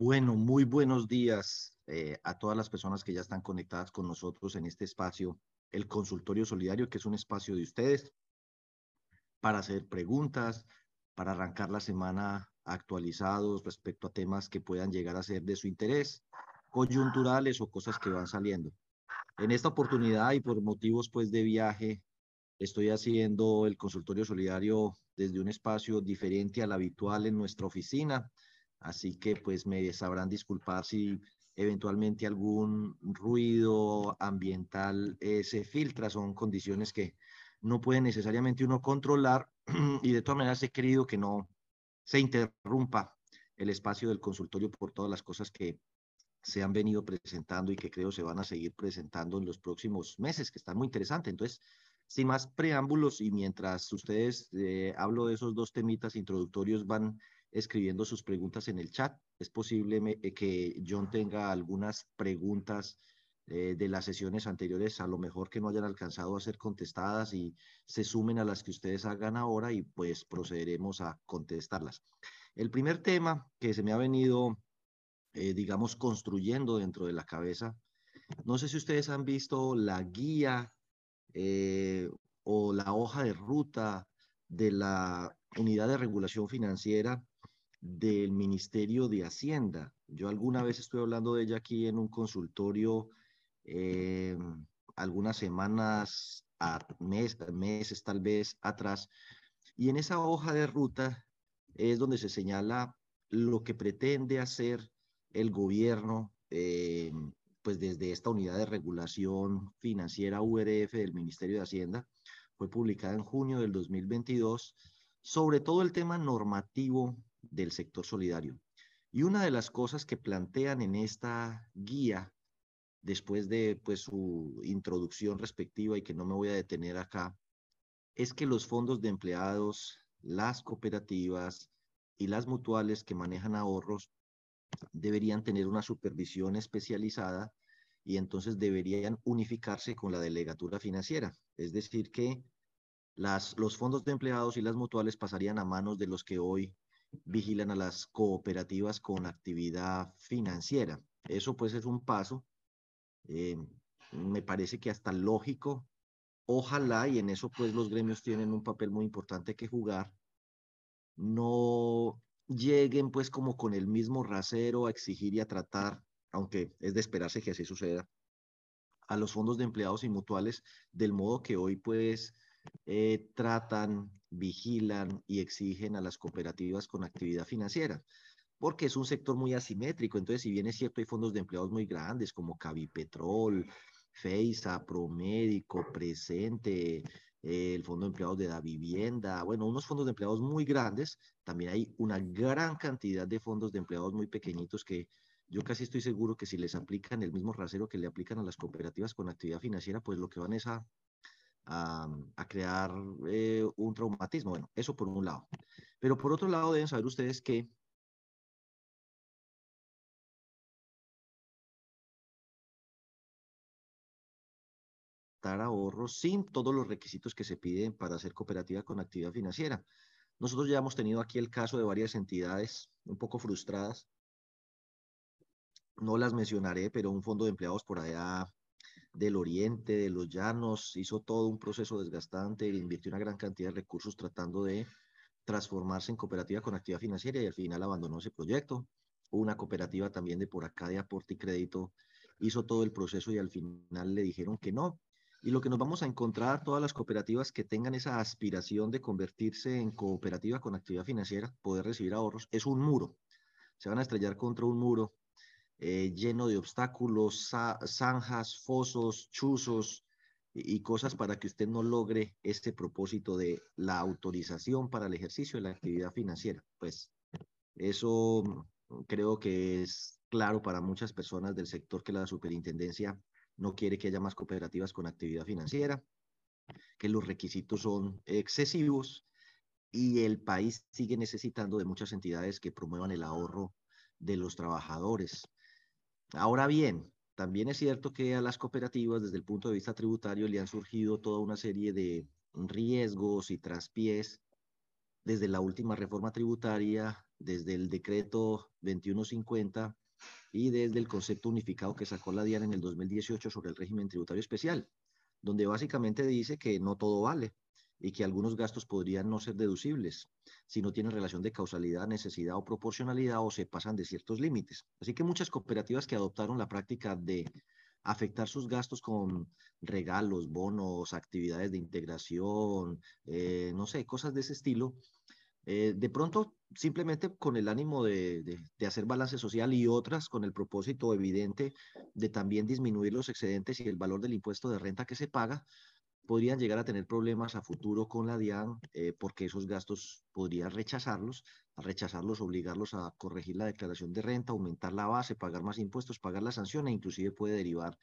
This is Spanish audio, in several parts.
Bueno, muy buenos días eh, a todas las personas que ya están conectadas con nosotros en este espacio, el consultorio solidario, que es un espacio de ustedes para hacer preguntas, para arrancar la semana actualizados respecto a temas que puedan llegar a ser de su interés, coyunturales o cosas que van saliendo. En esta oportunidad y por motivos pues de viaje, estoy haciendo el consultorio solidario desde un espacio diferente al habitual en nuestra oficina, así que pues me sabrán disculpar si eventualmente algún ruido ambiental eh, se filtra, son condiciones que no puede necesariamente uno controlar y de todas maneras he querido que no se interrumpa el espacio del consultorio por todas las cosas que se han venido presentando y que creo se van a seguir presentando en los próximos meses, que están muy interesantes. Entonces, sin más preámbulos y mientras ustedes eh, hablo de esos dos temitas introductorios, van escribiendo sus preguntas en el chat. Es posible eh, que John tenga algunas preguntas eh, de las sesiones anteriores, a lo mejor que no hayan alcanzado a ser contestadas y se sumen a las que ustedes hagan ahora y pues procederemos a contestarlas. El primer tema que se me ha venido, eh, digamos, construyendo dentro de la cabeza, no sé si ustedes han visto la guía eh, o la hoja de ruta de la unidad de regulación financiera del Ministerio de Hacienda. Yo alguna vez estoy hablando de ella aquí en un consultorio eh, algunas semanas, a mes, meses tal vez atrás. Y en esa hoja de ruta es donde se señala lo que pretende hacer el gobierno, eh, pues desde esta unidad de regulación financiera URF del Ministerio de Hacienda, fue publicada en junio del 2022, sobre todo el tema normativo del sector solidario. Y una de las cosas que plantean en esta guía después de pues, su introducción respectiva y que no me voy a detener acá, es que los fondos de empleados, las cooperativas y las mutuales que manejan ahorros deberían tener una supervisión especializada y entonces deberían unificarse con la delegatura financiera. Es decir, que las, los fondos de empleados y las mutuales pasarían a manos de los que hoy vigilan a las cooperativas con actividad financiera. Eso pues es un paso eh, me parece que hasta lógico. Ojalá, y en eso pues los gremios tienen un papel muy importante que jugar, no lleguen pues como con el mismo rasero a exigir y a tratar, aunque es de esperarse que así suceda, a los fondos de empleados y mutuales del modo que hoy pues eh, tratan, vigilan y exigen a las cooperativas con actividad financiera porque es un sector muy asimétrico. Entonces, si bien es cierto, hay fondos de empleados muy grandes como Cavipetrol, FEISA, Promédico, Presente, eh, el Fondo de Empleados de la Vivienda, bueno, unos fondos de empleados muy grandes, también hay una gran cantidad de fondos de empleados muy pequeñitos que yo casi estoy seguro que si les aplican el mismo rasero que le aplican a las cooperativas con actividad financiera, pues lo que van es a, a, crear eh, un traumatismo. Bueno, eso por un lado. Pero por otro lado, deben saber ustedes que ahorros sin todos los requisitos que se piden para ser cooperativa con actividad financiera. Nosotros ya hemos tenido aquí el caso de varias entidades un poco frustradas. No las mencionaré, pero un fondo de empleados por allá del oriente, de los llanos, hizo todo un proceso desgastante, invirtió una gran cantidad de recursos tratando de transformarse en cooperativa con actividad financiera y al final abandonó ese proyecto. Una cooperativa también de por acá de aporte y crédito hizo todo el proceso y al final le dijeron que no, y lo que nos vamos a encontrar, todas las cooperativas que tengan esa aspiración de convertirse en cooperativa con actividad financiera, poder recibir ahorros, es un muro. Se van a estrellar contra un muro eh, lleno de obstáculos, zanjas, fosos, chuzos y, cosas para que usted no logre este propósito de la autorización para el ejercicio de la actividad financiera. Pues eso mm, creo que es claro para muchas personas del sector que la superintendencia no quiere que haya más cooperativas con actividad financiera, que los requisitos son excesivos y el país sigue necesitando de muchas entidades que promuevan el ahorro de los trabajadores. Ahora bien, también es cierto que a las cooperativas desde el punto de vista tributario le han surgido toda una serie de riesgos y traspiés desde la última reforma tributaria, desde el decreto 2150 y desde el concepto unificado que sacó la DIAN en el 2018 sobre el régimen tributario especial, donde básicamente dice que no todo vale y que algunos gastos podrían no ser deducibles si no tienen relación de causalidad, necesidad o proporcionalidad o se pasan de ciertos límites. Así que muchas cooperativas que adoptaron la práctica de afectar sus gastos con regalos, bonos, actividades de integración, eh, no sé, cosas de ese estilo, eh, de pronto simplemente con el ánimo de, de, hacer balance social y otras con el propósito evidente de también disminuir los excedentes y el valor del impuesto de renta que se paga, podrían llegar a tener problemas a futuro con la DIAN eh, porque esos gastos podrían rechazarlos, rechazarlos, obligarlos a corregir la declaración de renta, aumentar la base, pagar más impuestos, pagar la sanción e inclusive puede derivar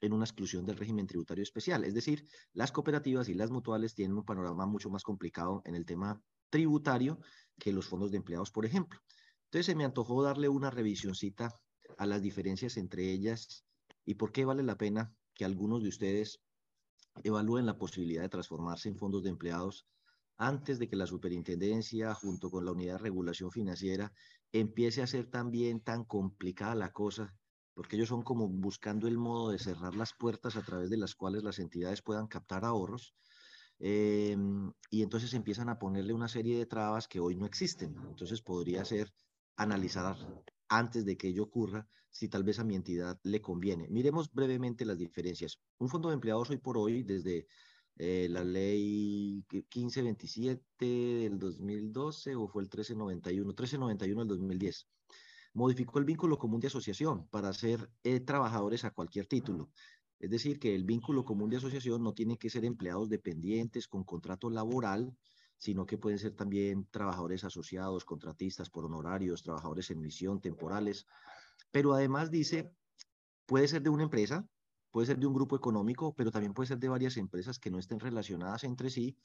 en una exclusión del régimen tributario especial. Es decir, las cooperativas y las mutuales tienen un panorama mucho más complicado en el tema tributario que los fondos de empleados, por ejemplo. Entonces se me antojó darle una revisioncita a las diferencias entre ellas y por qué vale la pena que algunos de ustedes evalúen la posibilidad de transformarse en fondos de empleados antes de que la superintendencia, junto con la unidad de regulación financiera, empiece a ser también tan complicada la cosa, porque ellos son como buscando el modo de cerrar las puertas a través de las cuales las entidades puedan captar ahorros. Eh, y entonces empiezan a ponerle una serie de trabas que hoy no existen. Entonces podría ser analizar antes de que ello ocurra, si tal vez a mi entidad le conviene. Miremos brevemente las diferencias. Un fondo de empleados hoy por hoy, desde eh, la ley 1527 del 2012 o fue el 1391, 1391 del 2010, modificó el vínculo común de asociación para ser eh, trabajadores a cualquier título. Es decir, que el vínculo común de asociación no tiene que ser empleados dependientes con contrato laboral, sino que pueden ser también trabajadores asociados, contratistas por honorarios, trabajadores en misión, temporales. Pero además dice, puede ser de una empresa, puede ser de un grupo económico, pero también puede ser de varias empresas que no estén relacionadas entre sí,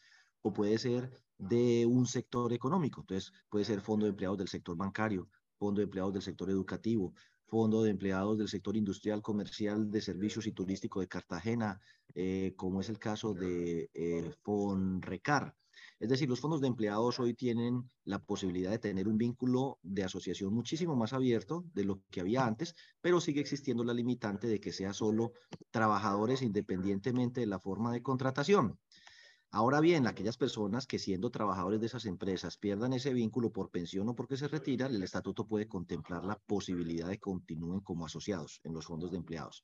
o puede ser de un sector económico. Entonces, puede ser fondo de empleados del sector bancario, fondo de empleados del sector educativo, fondo de empleados del sector industrial, comercial, de servicios y turístico de Cartagena, eh, como es el caso de eh, FONRECAR. Es decir, los fondos de empleados hoy tienen la posibilidad de tener un vínculo de asociación muchísimo más abierto de lo que había antes, pero sigue existiendo la limitante de que sea solo trabajadores independientemente de la forma de contratación. Ahora bien, aquellas personas que siendo trabajadores de esas empresas pierdan ese vínculo por pensión o porque se retiran, el estatuto puede contemplar la posibilidad de continúen como asociados en los fondos de empleados.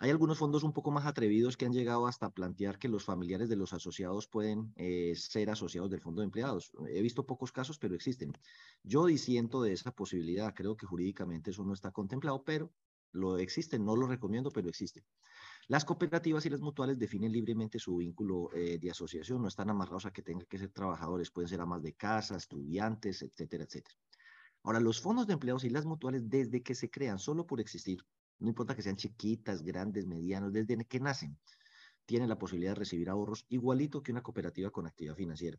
Hay algunos fondos un poco más atrevidos que han llegado hasta plantear que los familiares de los asociados pueden eh, ser asociados del fondo de empleados. He visto pocos casos, pero existen. Yo disiento de esa posibilidad. Creo que jurídicamente eso no está contemplado, pero lo existe. No lo recomiendo, pero existe. Las cooperativas y las mutuales definen libremente su vínculo eh, de asociación. No están amarrados a que tengan que ser trabajadores. Pueden ser amas de casa, estudiantes, etcétera, etcétera. Ahora, los fondos de empleados y las mutuales, desde que se crean, solo por existir, no importa que sean chiquitas, grandes, medianos, desde que nacen, tienen la posibilidad de recibir ahorros igualito que una cooperativa con actividad financiera.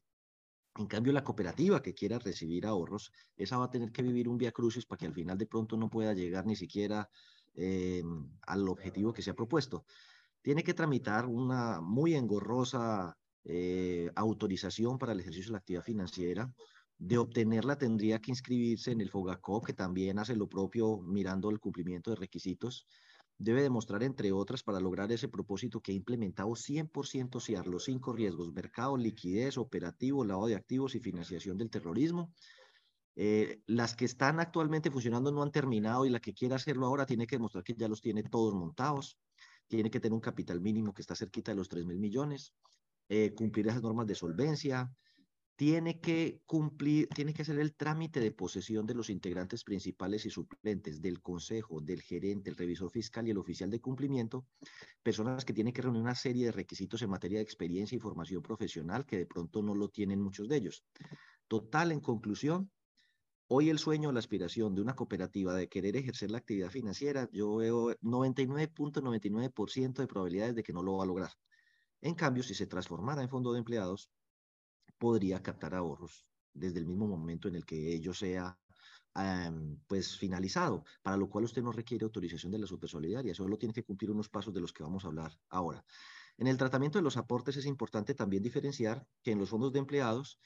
En cambio, la cooperativa que quiera recibir ahorros, esa va a tener que vivir un vía crucis para que al final de pronto no pueda llegar ni siquiera eh, al objetivo que se ha propuesto. Tiene que tramitar una muy engorrosa eh, autorización para el ejercicio de la actividad financiera, de obtenerla tendría que inscribirse en el FOGACO, que también hace lo propio mirando el cumplimiento de requisitos. Debe demostrar, entre otras, para lograr ese propósito que ha implementado 100% CIAR, los cinco riesgos, mercado, liquidez, operativo, lavado de activos y financiación del terrorismo. Eh, las que están actualmente funcionando no han terminado y la que quiera hacerlo ahora tiene que demostrar que ya los tiene todos montados. Tiene que tener un capital mínimo que está cerquita de los 3 mil millones, eh, cumplir esas normas de solvencia, tiene que cumplir, tiene que hacer el trámite de posesión de los integrantes principales y suplentes del consejo, del gerente, el revisor fiscal y el oficial de cumplimiento, personas que tienen que reunir una serie de requisitos en materia de experiencia y formación profesional que de pronto no lo tienen muchos de ellos. Total, en conclusión, hoy el sueño o la aspiración de una cooperativa de querer ejercer la actividad financiera, yo veo 99.99% de probabilidades de que no lo va a lograr. En cambio, si se transformara en fondo de empleados, podría captar ahorros desde el mismo momento en el que ello sea pues finalizado, para lo cual usted no requiere autorización de la supersolidaria, solo tiene que cumplir unos pasos de los que vamos a hablar ahora. En el tratamiento de los aportes es importante también diferenciar que en los fondos de empleados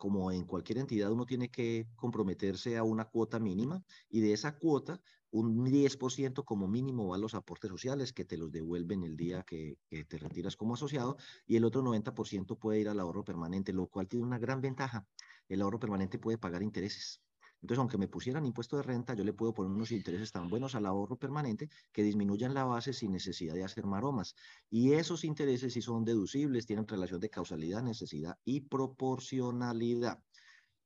como en cualquier entidad, uno tiene que comprometerse a una cuota mínima y de esa cuota, un 10% como mínimo va a los aportes sociales que te los devuelven el día que, que te retiras como asociado y el otro 90% puede ir al ahorro permanente, lo cual tiene una gran ventaja. El ahorro permanente puede pagar intereses. Entonces, aunque me pusieran impuesto de renta, yo le puedo poner unos intereses tan buenos al ahorro permanente que disminuyan la base sin necesidad de hacer maromas. Y esos intereses sí son deducibles, tienen relación de causalidad, necesidad y proporcionalidad.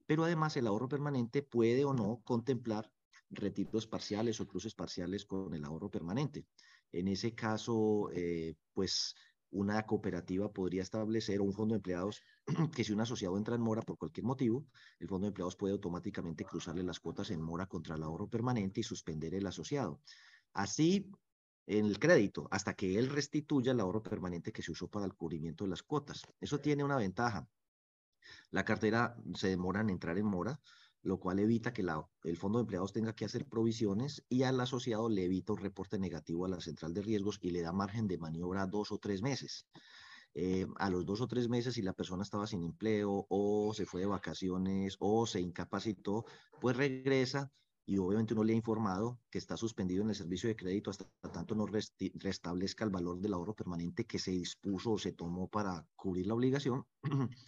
Pero además el ahorro permanente puede o no contemplar retiros parciales o cruces parciales con el ahorro permanente. En ese caso, eh, pues una cooperativa podría establecer o un fondo de empleados que si un asociado entra en mora por cualquier motivo, el fondo de empleados puede automáticamente cruzarle las cuotas en mora contra el ahorro permanente y suspender el asociado. Así, en el crédito, hasta que él restituya el ahorro permanente que se usó para el cubrimiento de las cuotas. Eso tiene una ventaja. La cartera se demora en entrar en mora, lo cual evita que el fondo de empleados tenga que hacer provisiones y al asociado le evita un reporte negativo a la central de riesgos y le da margen de maniobra dos o tres meses. Eh, a los dos o tres meses, si la persona estaba sin empleo o se fue de vacaciones o se incapacitó, pues regresa y obviamente uno le ha informado que está suspendido en el servicio de crédito hasta tanto no restablezca el valor del ahorro permanente que se dispuso o se tomó para cubrir la obligación.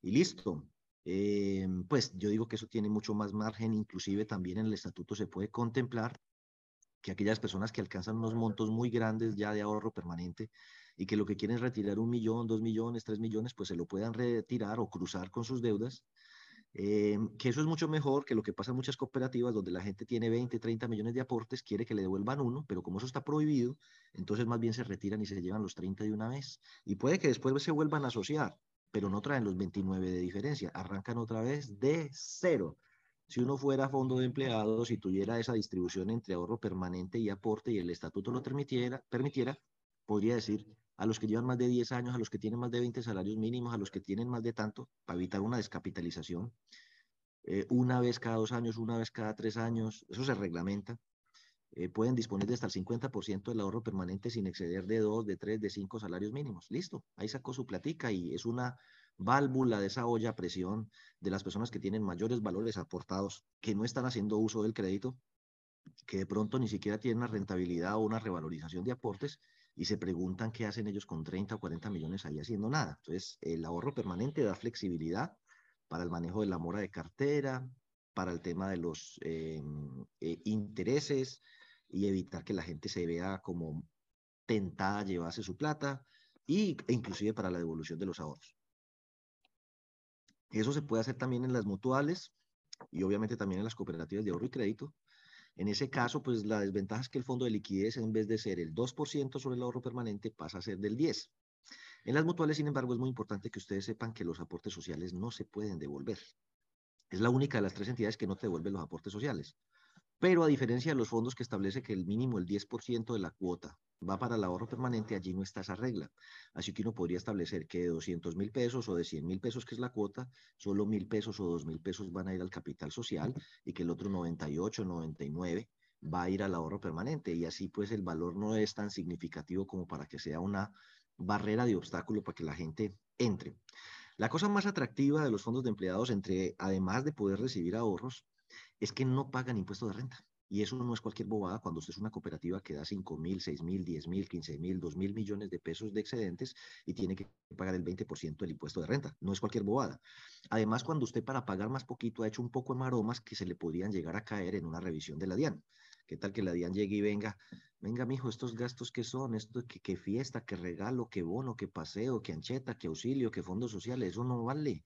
y listo, eh, pues yo digo que eso tiene mucho más margen, inclusive también en el estatuto se puede contemplar que aquellas personas que alcanzan unos montos muy grandes ya de ahorro permanente y que lo que quieren es retirar un millón, dos millones, tres millones, pues se lo puedan retirar o cruzar con sus deudas. Eh, que eso es mucho mejor que lo que pasa en muchas cooperativas donde la gente tiene 20, 30 millones de aportes, quiere que le devuelvan uno, pero como eso está prohibido, entonces más bien se retiran y se llevan los 30 de una vez. Y puede que después se vuelvan a asociar, pero no traen los 29 de diferencia, arrancan otra vez de cero. Si uno fuera fondo de empleados y tuviera esa distribución entre ahorro permanente y aporte y el estatuto lo permitiera, permitiera, podría decir a los que llevan más de 10 años, a los que tienen más de 20 salarios mínimos, a los que tienen más de tanto, para evitar una descapitalización, eh, una vez cada dos años, una vez cada tres años, eso se reglamenta, eh, pueden disponer de hasta el 50% del ahorro permanente sin exceder de dos, de tres, de cinco salarios mínimos. Listo, ahí sacó su platica y es una válvula de esa olla a presión de las personas que tienen mayores valores aportados, que no están haciendo uso del crédito, que de pronto ni siquiera tienen una rentabilidad o una revalorización de aportes y se preguntan qué hacen ellos con 30 o 40 millones ahí haciendo nada. Entonces, el ahorro permanente da flexibilidad para el manejo de la mora de cartera, para el tema de los eh, eh, intereses, y evitar que la gente se vea como tentada a llevarse su plata y, e inclusive para la devolución de los ahorros. Eso se puede hacer también en las mutuales y obviamente también en las cooperativas de ahorro y crédito. En ese caso, pues la desventaja es que el fondo de liquidez, en vez de ser el 2% sobre el ahorro permanente, pasa a ser del 10%. En las mutuales, sin embargo, es muy importante que ustedes sepan que los aportes sociales no se pueden devolver. Es la única de las tres entidades que no te devuelve los aportes sociales. Pero a diferencia de los fondos que establece que el mínimo, el 10% de la cuota, va para el ahorro permanente, allí no está esa regla. Así que uno podría establecer que de 200 mil pesos o de 100 mil pesos, que es la cuota, solo mil pesos o dos mil pesos van a ir al capital social y que el otro 98, 99 va a ir al ahorro permanente. Y así pues el valor no es tan significativo como para que sea una barrera de obstáculo para que la gente entre. La cosa más atractiva de los fondos de empleados, entre además de poder recibir ahorros, es que no pagan impuesto de renta. Y eso no es cualquier bobada cuando usted es una cooperativa que da 5 mil, 6 mil, 10 mil, 15 mil, 2 mil millones de pesos de excedentes y tiene que pagar el 20% del impuesto de renta. No es cualquier bobada. Además, cuando usted para pagar más poquito ha hecho un poco de maromas que se le podrían llegar a caer en una revisión de la DIAN. ¿Qué tal que la DIAN llegue y venga? Venga, mijo, estos gastos que son, esto que fiesta, que regalo, que bono, que paseo, que ancheta, que auxilio, que fondos sociales, eso no vale.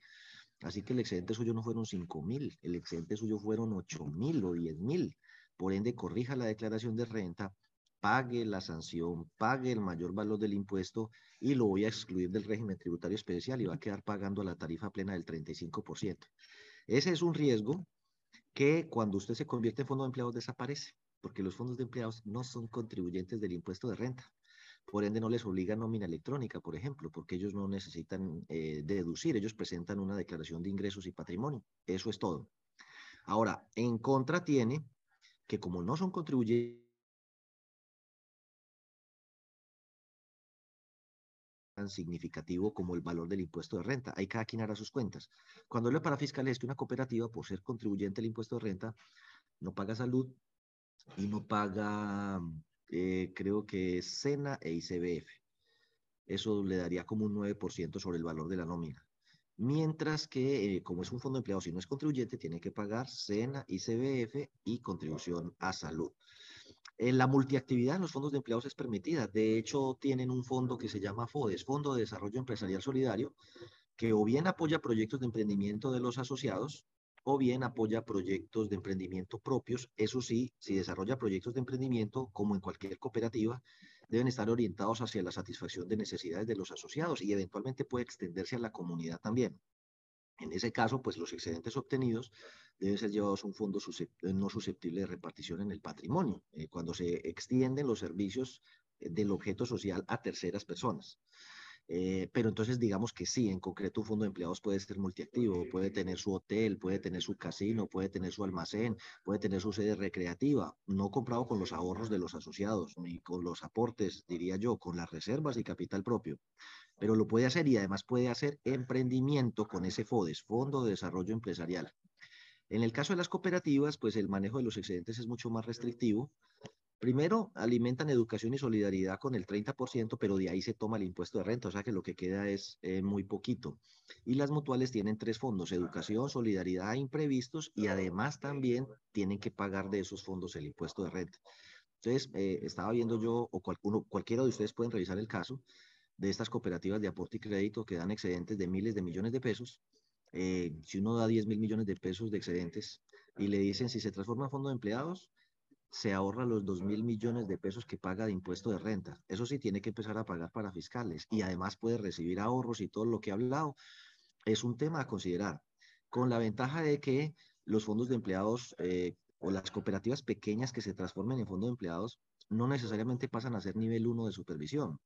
Así que el excedente suyo no fueron 5 mil, el excedente suyo fueron 8 mil o 10 mil. Por ende, corrija la declaración de renta, pague la sanción, pague el mayor valor del impuesto y lo voy a excluir del régimen tributario especial y va a quedar pagando la tarifa plena del 35%. Ese es un riesgo que cuando usted se convierte en fondo de empleados desaparece, porque los fondos de empleados no son contribuyentes del impuesto de renta. Por ende, no les obliga nómina electrónica, por ejemplo, porque ellos no necesitan eh, deducir, ellos presentan una declaración de ingresos y patrimonio. Eso es todo. Ahora, en contra tiene que como no son contribuyentes, tan significativo como el valor del impuesto de renta. Ahí cada quien hará sus cuentas. Cuando hablo para fiscales es que una cooperativa, por ser contribuyente al impuesto de renta, no paga salud y no paga, eh, creo que SENA e ICBF. Eso le daría como un 9% sobre el valor de la nómina. Mientras que, eh, como es un fondo de empleados y no es contribuyente, tiene que pagar SENA, ICBF y contribución a salud. Eh, la multiactividad en los fondos de empleados es permitida. De hecho, tienen un fondo que se llama FODES, Fondo de Desarrollo Empresarial Solidario, que o bien apoya proyectos de emprendimiento de los asociados o bien apoya proyectos de emprendimiento propios. Eso sí, si desarrolla proyectos de emprendimiento, como en cualquier cooperativa, deben estar orientados hacia la satisfacción de necesidades de los asociados y eventualmente puede extenderse a la comunidad también. En ese caso, pues los excedentes obtenidos deben ser llevados a un fondo no susceptible de repartición en el patrimonio, eh, cuando se extienden los servicios eh, del objeto social a terceras personas. Eh, pero entonces digamos que sí, en concreto un fondo de empleados puede ser multiactivo, puede tener su hotel, puede tener su casino, puede tener su almacén, puede tener su sede recreativa, no comprado con los ahorros de los asociados, ni con los aportes, diría yo, con las reservas y capital propio. Pero lo puede hacer y además puede hacer emprendimiento con ese FODES, Fondo de Desarrollo Empresarial. En el caso de las cooperativas, pues el manejo de los excedentes es mucho más restrictivo Primero, alimentan educación y solidaridad con el 30%, pero de ahí se toma el impuesto de renta, o sea que lo que queda es eh, muy poquito. Y las mutuales tienen tres fondos, educación, solidaridad imprevistos, y además también tienen que pagar de esos fondos el impuesto de renta. Entonces, eh, estaba viendo yo, o cualquiera de ustedes pueden revisar el caso de estas cooperativas de aporte y crédito que dan excedentes de miles de millones de pesos. Eh, si uno da 10 mil millones de pesos de excedentes y le dicen si se transforma en fondo de empleados, se ahorra los 2 mil millones de pesos que paga de impuesto de renta. Eso sí, tiene que empezar a pagar para fiscales y además puede recibir ahorros y todo lo que he hablado. Es un tema a considerar, con la ventaja de que los fondos de empleados eh, o las cooperativas pequeñas que se transformen en fondos de empleados no necesariamente pasan a ser nivel 1 de supervisión.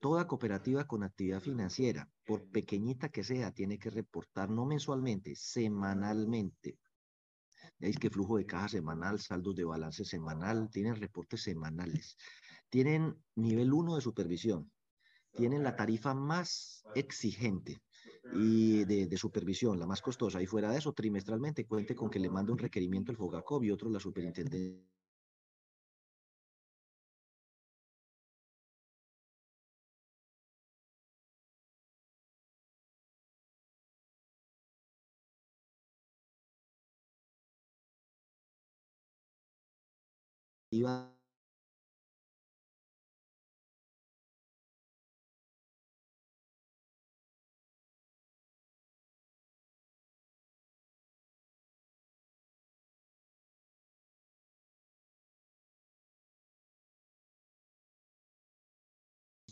Toda cooperativa con actividad financiera, por pequeñita que sea, tiene que reportar no mensualmente, semanalmente Veis que flujo de caja semanal, saldos de balance semanal, tienen reportes semanales. Tienen nivel 1 de supervisión. Tienen la tarifa más exigente y de, supervisión, la más costosa. Y fuera de eso, trimestralmente cuente con que le mande un requerimiento el FOGACOB y otro la superintendencia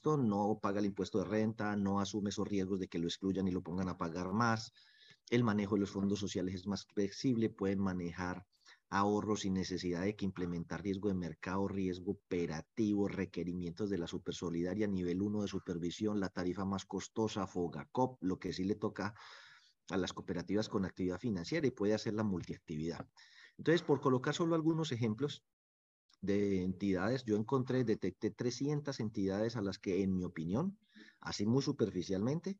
no paga el impuesto de renta, no asume esos riesgos de que lo excluyan y lo pongan a pagar más. El manejo de los fondos sociales es más flexible, pueden manejar ahorros sin necesidad de que implementar riesgo de mercado, riesgo operativo, requerimientos de la supersolidaria, nivel 1 de supervisión, la tarifa más costosa, FOGACOP, lo que sí le toca a las cooperativas con actividad financiera y puede hacer la multiactividad. Entonces, por colocar solo algunos ejemplos de entidades, yo encontré, detecté 300 entidades a las que, en mi opinión, así muy superficialmente,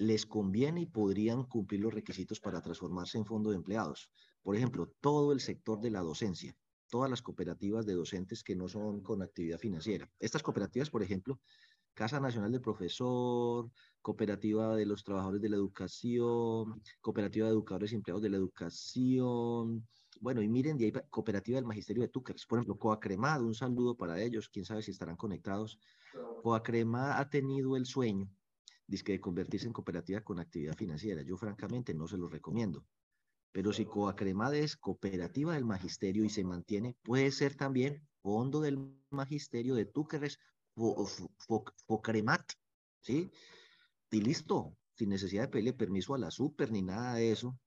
les conviene y podrían cumplir los requisitos para transformarse en fondo de empleados. Por ejemplo, todo el sector de la docencia, todas las cooperativas de docentes que no son con actividad financiera. Estas cooperativas, por ejemplo, Casa Nacional del Profesor, Cooperativa de los Trabajadores de la Educación, Cooperativa de Educadores y Empleados de la Educación, bueno, y miren, de ahí Cooperativa del Magisterio de Túqueres, por ejemplo, Coacremad, un saludo para ellos, quién sabe si estarán conectados. Coacremad ha tenido el sueño que de convertirse en cooperativa con actividad financiera. Yo francamente no se lo recomiendo. Pero si Coacremade es cooperativa del magisterio y se mantiene, puede ser también fondo del magisterio de Túqueres, Focremat, ¿sí? Y listo, sin necesidad de pedirle permiso a la super ni nada de eso,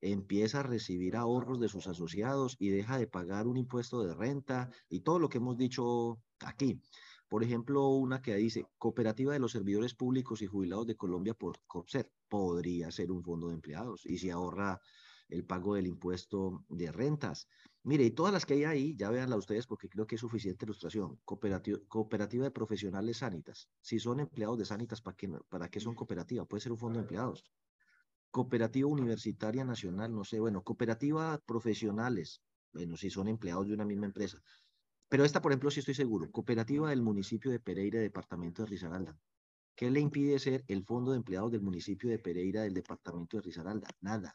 empieza a recibir ahorros de sus asociados y deja de pagar un impuesto de renta y todo lo que hemos dicho aquí. Por ejemplo, una que dice Cooperativa de los Servidores Públicos y Jubilados de Colombia por COPSER. Podría ser un fondo de empleados y se ahorra el pago del impuesto de rentas. Mire, y todas las que hay ahí, ya véanla ustedes porque creo que es suficiente ilustración. Cooperativa, cooperativa de profesionales sanitas. Si son empleados de sanitas, ¿para qué, ¿para qué son cooperativa? Puede ser un fondo de empleados. Cooperativa Universitaria Nacional, no sé, bueno, cooperativa profesionales, bueno, si son empleados de una misma empresa. Pero esta, por ejemplo, sí estoy seguro, cooperativa del municipio de Pereira, departamento de Risaralda. ¿Qué le impide ser el fondo de empleados del municipio de Pereira del departamento de Risaralda? Nada.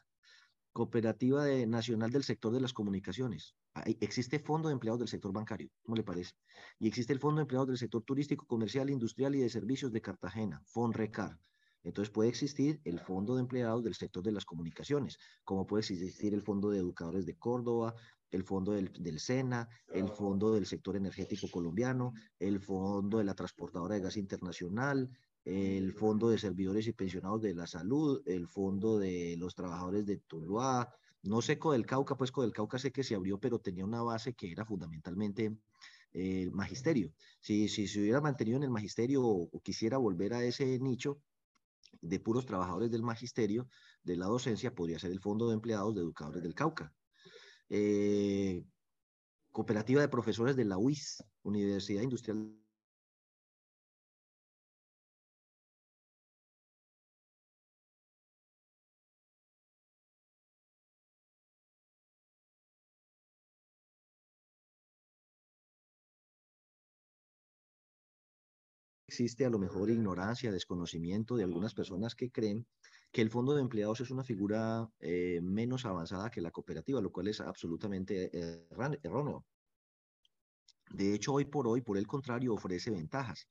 Cooperativa de, Nacional del Sector de las Comunicaciones. existe Fondo de Empleados del Sector Bancario, ¿cómo le parece? Y existe el Fondo de Empleados del Sector Turístico, Comercial, Industrial y de Servicios de Cartagena, FONRECAR. Entonces puede existir el Fondo de Empleados del Sector de las Comunicaciones, como puede existir el Fondo de Educadores de Córdoba, el Fondo del, del, SENA, el Fondo del Sector Energético Colombiano, el Fondo de la Transportadora de Gas Internacional, el Fondo de Servidores y Pensionados de la Salud, el Fondo de los Trabajadores de Tuluá, no sé del Cauca, pues del Cauca sé que se abrió, pero tenía una base que era fundamentalmente el magisterio. Si, si se hubiera mantenido en el magisterio o quisiera volver a ese nicho, de puros trabajadores del magisterio, de la docencia, podría ser el Fondo de Empleados de Educadores del Cauca. Eh, cooperativa de Profesores de la UIS, Universidad Industrial existe a lo mejor ignorancia, desconocimiento de algunas personas que creen que el fondo de empleados es una figura eh, menos avanzada que la cooperativa, lo cual es absolutamente erróneo. De hecho, hoy por hoy, por el contrario, ofrece ventajas.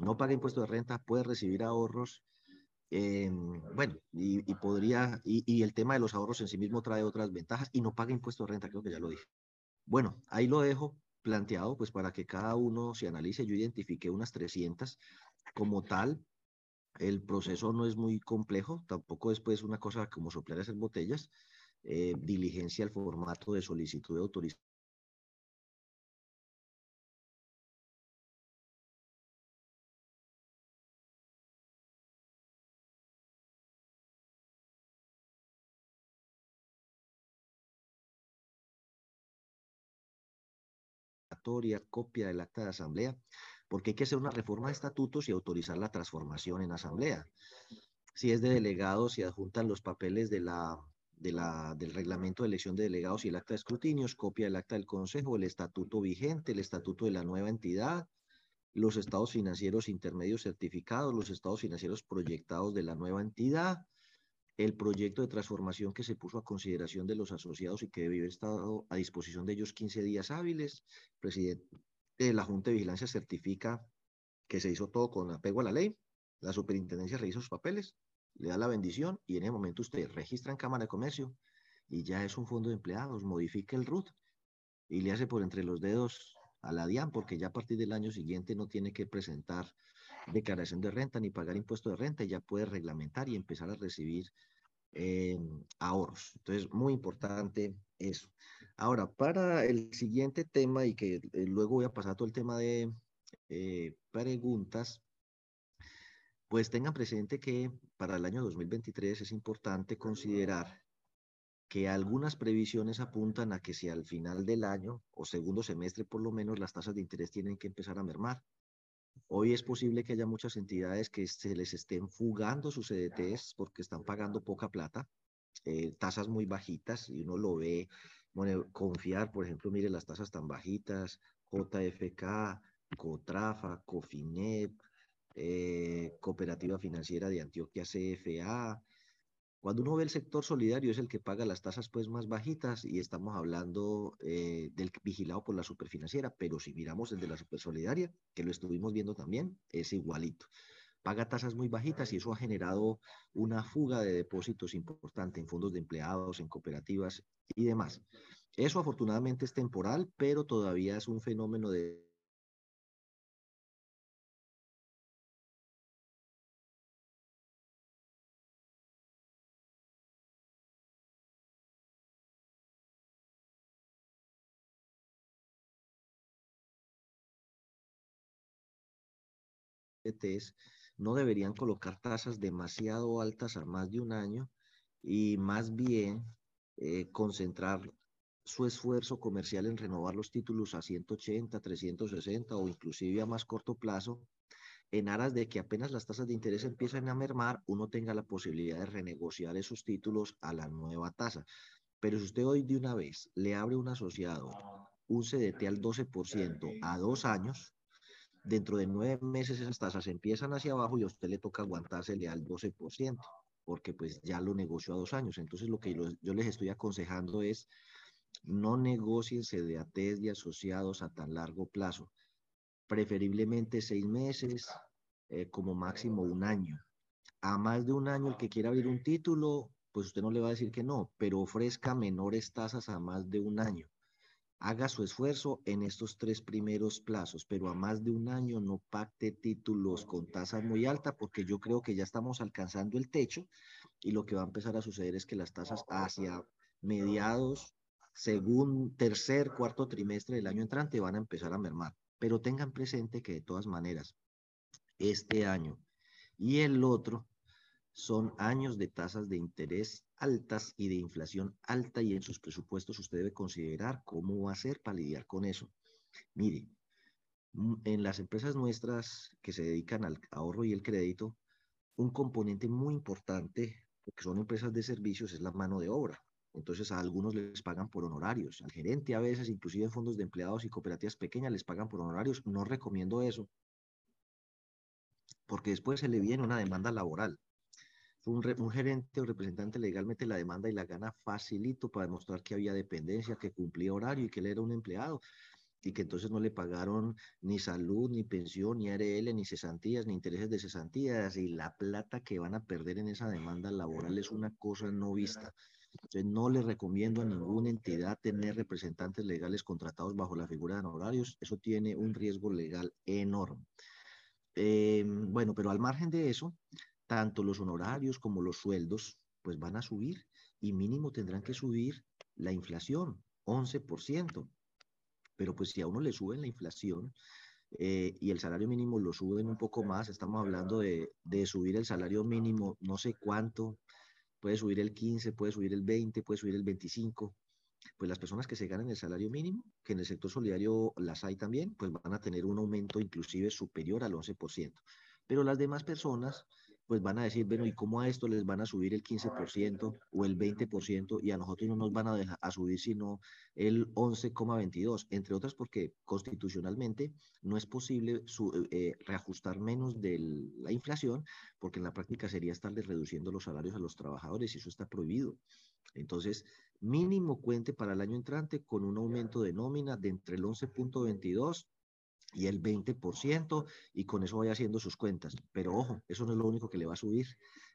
No paga impuestos de renta, puede recibir ahorros. bueno, y, podría, y, y, el tema de los ahorros en sí mismo trae otras ventajas y no paga impuestos de renta, creo que ya lo dije. Bueno, ahí lo dejo planteado pues para que cada uno se analice. Yo identifiqué unas 300 como tal. El proceso no es muy complejo, tampoco después una cosa como soplar hacer botellas. Eh, diligencia el formato de solicitud de autorización copia del acta de asamblea, porque hay que hacer una reforma de estatutos y autorizar la transformación en asamblea. Si es de delegados, si adjuntan los papeles de la, de la, del reglamento de elección de delegados y el acta de escrutinios, copia del acta del consejo, el estatuto vigente, el estatuto de la nueva entidad, los estados financieros intermedios certificados, los estados financieros proyectados de la nueva entidad, el proyecto de transformación que se puso a consideración de los asociados y que debió haber estado a disposición de ellos 15 días hábiles. Presidente la Junta de Vigilancia certifica que se hizo todo con apego a la ley. La superintendencia revisa sus papeles, le da la bendición y en ese momento usted registra en Cámara de Comercio y ya es un fondo de empleados, modifica el RUT y le hace por entre los dedos a la DIAN porque ya a partir del año siguiente no tiene que presentar declaración de renta ni pagar impuesto de renta, ya puede reglamentar y empezar a recibir eh, ahorros. Entonces, muy importante eso. Ahora, para el siguiente tema y que eh, luego voy a pasar todo el tema de eh, preguntas, pues tengan presente que para el año 2023 es importante considerar que algunas previsiones apuntan a que si al final del año o segundo semestre por lo menos las tasas de interés tienen que empezar a mermar. Hoy es posible que haya muchas entidades que se les estén fugando sus CDTs porque están pagando poca plata, eh, tasas muy bajitas, y uno lo ve, bueno, confiar, por ejemplo, mire las tasas tan bajitas, JFK, Cotrafa, Cofinet, eh, Cooperativa Financiera de Antioquia CFA, cuando uno ve el sector solidario es el que paga las tasas pues más bajitas y estamos hablando eh, del vigilado por la superfinanciera, pero si miramos el de la supersolidaria, que lo estuvimos viendo también, es igualito. Paga tasas muy bajitas y eso ha generado una fuga de depósitos importante en fondos de empleados, en cooperativas y demás. Eso afortunadamente es temporal, pero todavía es un fenómeno de no deberían colocar tasas demasiado altas a más de un año y más bien eh, concentrar su esfuerzo comercial en renovar los títulos a 180, 360 o inclusive a más corto plazo, en aras de que apenas las tasas de interés empiecen a mermar, uno tenga la posibilidad de renegociar esos títulos a la nueva tasa. Pero si usted hoy de una vez le abre un asociado un CDT al 12% a dos años, dentro de nueve meses esas tasas empiezan hacia abajo y a usted le toca aguantársele al 12%, porque pues ya lo negoció a dos años. Entonces lo que yo les estoy aconsejando es no negocien CDATs y asociados a tan largo plazo, preferiblemente seis meses, eh, como máximo un año. A más de un año el que quiera abrir un título, pues usted no le va a decir que no, pero ofrezca menores tasas a más de un año haga su esfuerzo en estos tres primeros plazos, pero a más de un año no pacte títulos con tasas muy altas porque yo creo que ya estamos alcanzando el techo y lo que va a empezar a suceder es que las tasas hacia mediados, según tercer, cuarto trimestre del año entrante van a empezar a mermar. Pero tengan presente que de todas maneras, este año y el otro son años de tasas de interés altas y de inflación alta y en sus presupuestos usted debe considerar cómo va a hacer para lidiar con eso. Mire, mm, en las empresas nuestras que se dedican al ahorro y el crédito, un componente muy importante, porque son empresas de servicios, es la mano de obra. Entonces a algunos les pagan por honorarios, al gerente a veces, inclusive en fondos de empleados y cooperativas pequeñas les pagan por honorarios. No recomiendo eso, porque después se le viene una demanda laboral un, gerente o representante legalmente la demanda y la gana facilito para demostrar que había dependencia, que cumplía horario y que él era un empleado y que entonces no le pagaron ni salud, ni pensión, ni ARL, ni cesantías, ni intereses de cesantías, y la plata que van a perder en esa demanda laboral es una cosa no vista. Entonces, no le recomiendo a ninguna entidad tener representantes legales contratados bajo la figura de honorarios, eso tiene un riesgo legal enorme. Eh, bueno, pero al margen de eso, tanto los honorarios como los sueldos, pues van a subir y mínimo tendrán que subir la inflación, 11%. Pero pues si a uno le suben la inflación eh, y el salario mínimo lo suben un poco más, estamos hablando de, de subir el salario mínimo no sé cuánto, puede subir el 15, puede subir el 20, puede subir el 25, pues las personas que se ganan el salario mínimo, que en el sector solidario las hay también, pues van a tener un aumento inclusive superior al 11%. Pero las demás personas, pues van a decir, bueno, ¿y cómo a esto les van a subir el 15% o el 20% y a nosotros no nos van a, dejar, a subir sino el 11,22%? Entre otras porque constitucionalmente no es posible eh, reajustar menos de la inflación porque en la práctica sería estarles reduciendo los salarios a los trabajadores y eso está prohibido. Entonces, mínimo cuente para el año entrante con un aumento de nómina de entre el 11.22 y el 20% y con eso vaya haciendo sus cuentas. Pero ojo, eso no es lo único que le va a subir.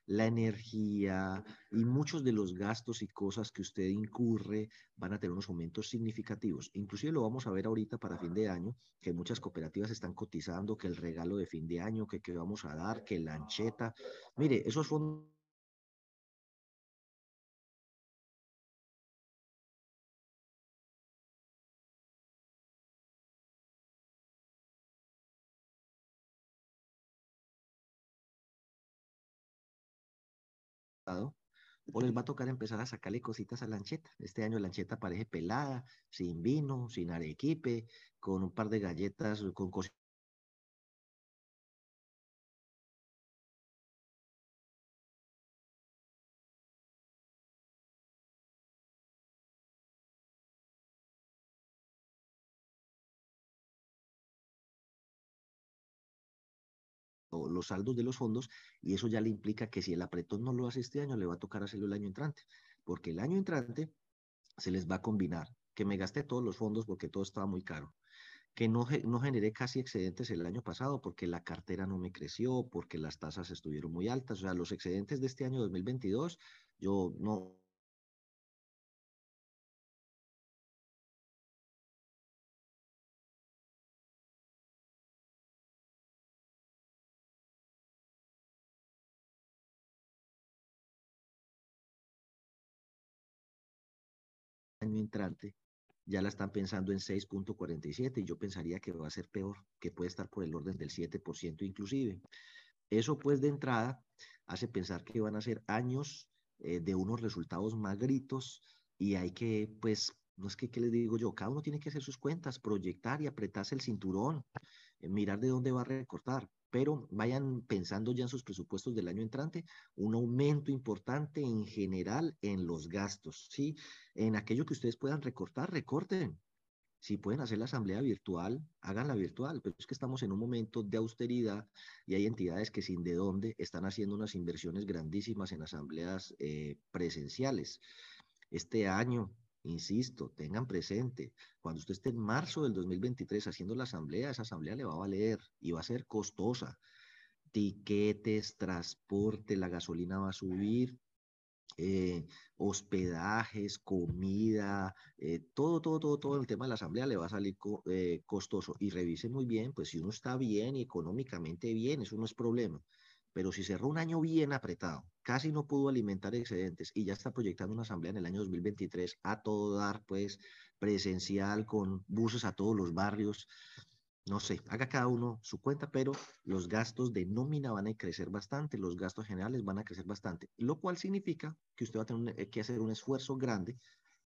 La energía y muchos de los gastos y cosas que usted incurre van a tener unos aumentos significativos. Inclusive lo vamos a ver ahorita para fin de año, que muchas cooperativas están cotizando, que el regalo de fin de año, que, que vamos a dar, que la ancheta. Mire, esos fondos o les va a tocar empezar a sacarle cositas a la lancheta. Este año la lancheta parece pelada, sin vino, sin arequipe, con un par de galletas, con cositas los saldos de los fondos y eso ya le implica que si el apretón no lo hace este año, le va a tocar hacerlo el año entrante, porque el año entrante se les va a combinar que me gasté todos los fondos porque todo estaba muy caro, que no, no generé casi excedentes el año pasado porque la cartera no me creció, porque las tasas estuvieron muy altas, o sea, los excedentes de este año 2022, yo no ya la están pensando en 6.47 y yo pensaría que va a ser peor, que puede estar por el orden del 7% inclusive. Eso pues de entrada hace pensar que van a ser años eh, de unos resultados magritos y hay que, pues, no es que, ¿qué les digo yo? Cada uno tiene que hacer sus cuentas, proyectar y apretarse el cinturón, eh, mirar de dónde va a recortar, pero vayan pensando ya en sus presupuestos del año entrante, un aumento importante en general en los gastos, ¿sí? En aquello que ustedes puedan recortar, recorten. Si pueden hacer la asamblea virtual, háganla virtual, pero es que estamos en un momento de austeridad y hay entidades que sin de dónde están haciendo unas inversiones grandísimas en asambleas eh, presenciales. Este año, insisto, tengan presente, cuando usted esté en marzo del 2023 haciendo la asamblea, esa asamblea le va a valer y va a ser costosa. Tiquetes, transporte, la gasolina va a subir, eh, hospedajes, comida, eh, todo, todo, todo, todo el tema de la asamblea le va a salir eh, costoso. Y revise muy bien, pues si uno está bien y económicamente bien, eso no es problema. Pero si cerró un año bien apretado, casi no pudo alimentar excedentes y ya está proyectando una asamblea en el año 2023 a todo dar, pues presencial, con buses a todos los barrios, no sé, haga cada uno su cuenta, pero los gastos de nómina van a crecer bastante, los gastos generales van a crecer bastante, lo cual significa que usted va a tener eh, que hacer un esfuerzo grande,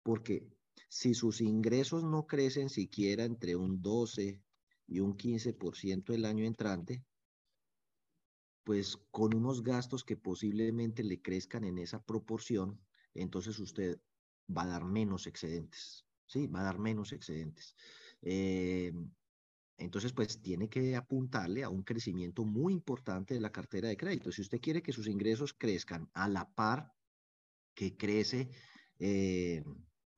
porque si sus ingresos no crecen siquiera entre un 12 y un 15% el año entrante, pues con unos gastos que posiblemente le crezcan en esa proporción, entonces usted va a dar menos excedentes, ¿sí? Va a dar menos excedentes. Eh, entonces, pues tiene que apuntarle a un crecimiento muy importante de la cartera de crédito. Si usted quiere que sus ingresos crezcan a la par que crece eh,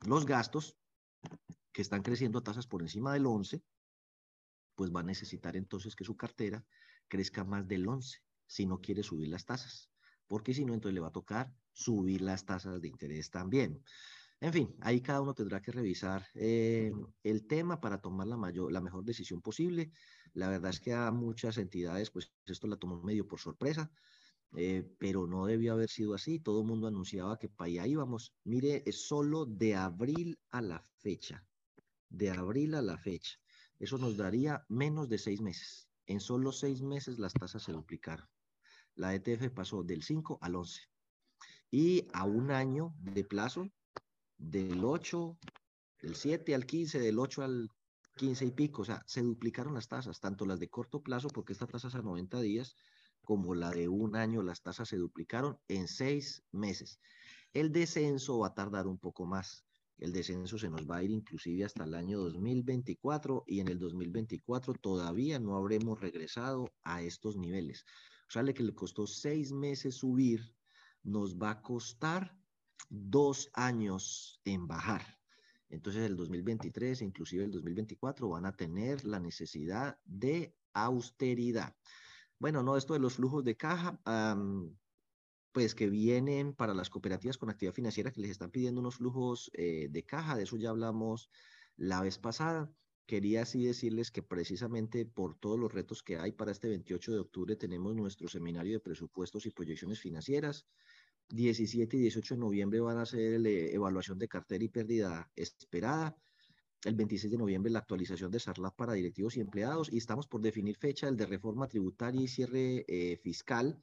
los gastos, que están creciendo a tasas por encima del 11, pues va a necesitar entonces que su cartera crezca más del 11 si no quiere subir las tasas. Porque si no, entonces le va a tocar subir las tasas de interés también. En fin, ahí cada uno tendrá que revisar eh, el tema para tomar la, mayor, la mejor decisión posible. La verdad es que a muchas entidades, pues esto la tomó medio por sorpresa, eh, pero no debió haber sido así. Todo el mundo anunciaba que para allá íbamos. Mire, es solo de abril a la fecha, de abril a la fecha. Eso nos daría menos de seis meses. En solo seis meses las tasas se duplicaron. La ETF pasó del 5 al 11. Y a un año de plazo, del 8, del 7 al 15, del 8 al 15 y pico, o sea, se duplicaron las tasas, tanto las de corto plazo, porque esta tasa a 90 días, como la de un año, las tasas se duplicaron en seis meses. El descenso va a tardar un poco más. El descenso se nos va a ir inclusive hasta el año 2024 y en el 2024 todavía no habremos regresado a estos niveles. Sea, que le costó seis meses subir, nos va a costar dos años en bajar. Entonces el 2023 e inclusive el 2024 van a tener la necesidad de austeridad. Bueno, no, esto de los flujos de caja, pues que vienen para las cooperativas con actividad financiera que les están pidiendo unos flujos eh, de caja, de eso ya hablamos la vez pasada. Quería así decirles que precisamente por todos los retos que hay para este 28 de octubre tenemos nuestro seminario de presupuestos y proyecciones financieras. 17 y 18 de noviembre van a ser la evaluación de cartera y pérdida esperada. El 26 de noviembre la actualización de SARLAP para directivos y empleados y estamos por definir fecha el de reforma tributaria y cierre eh, fiscal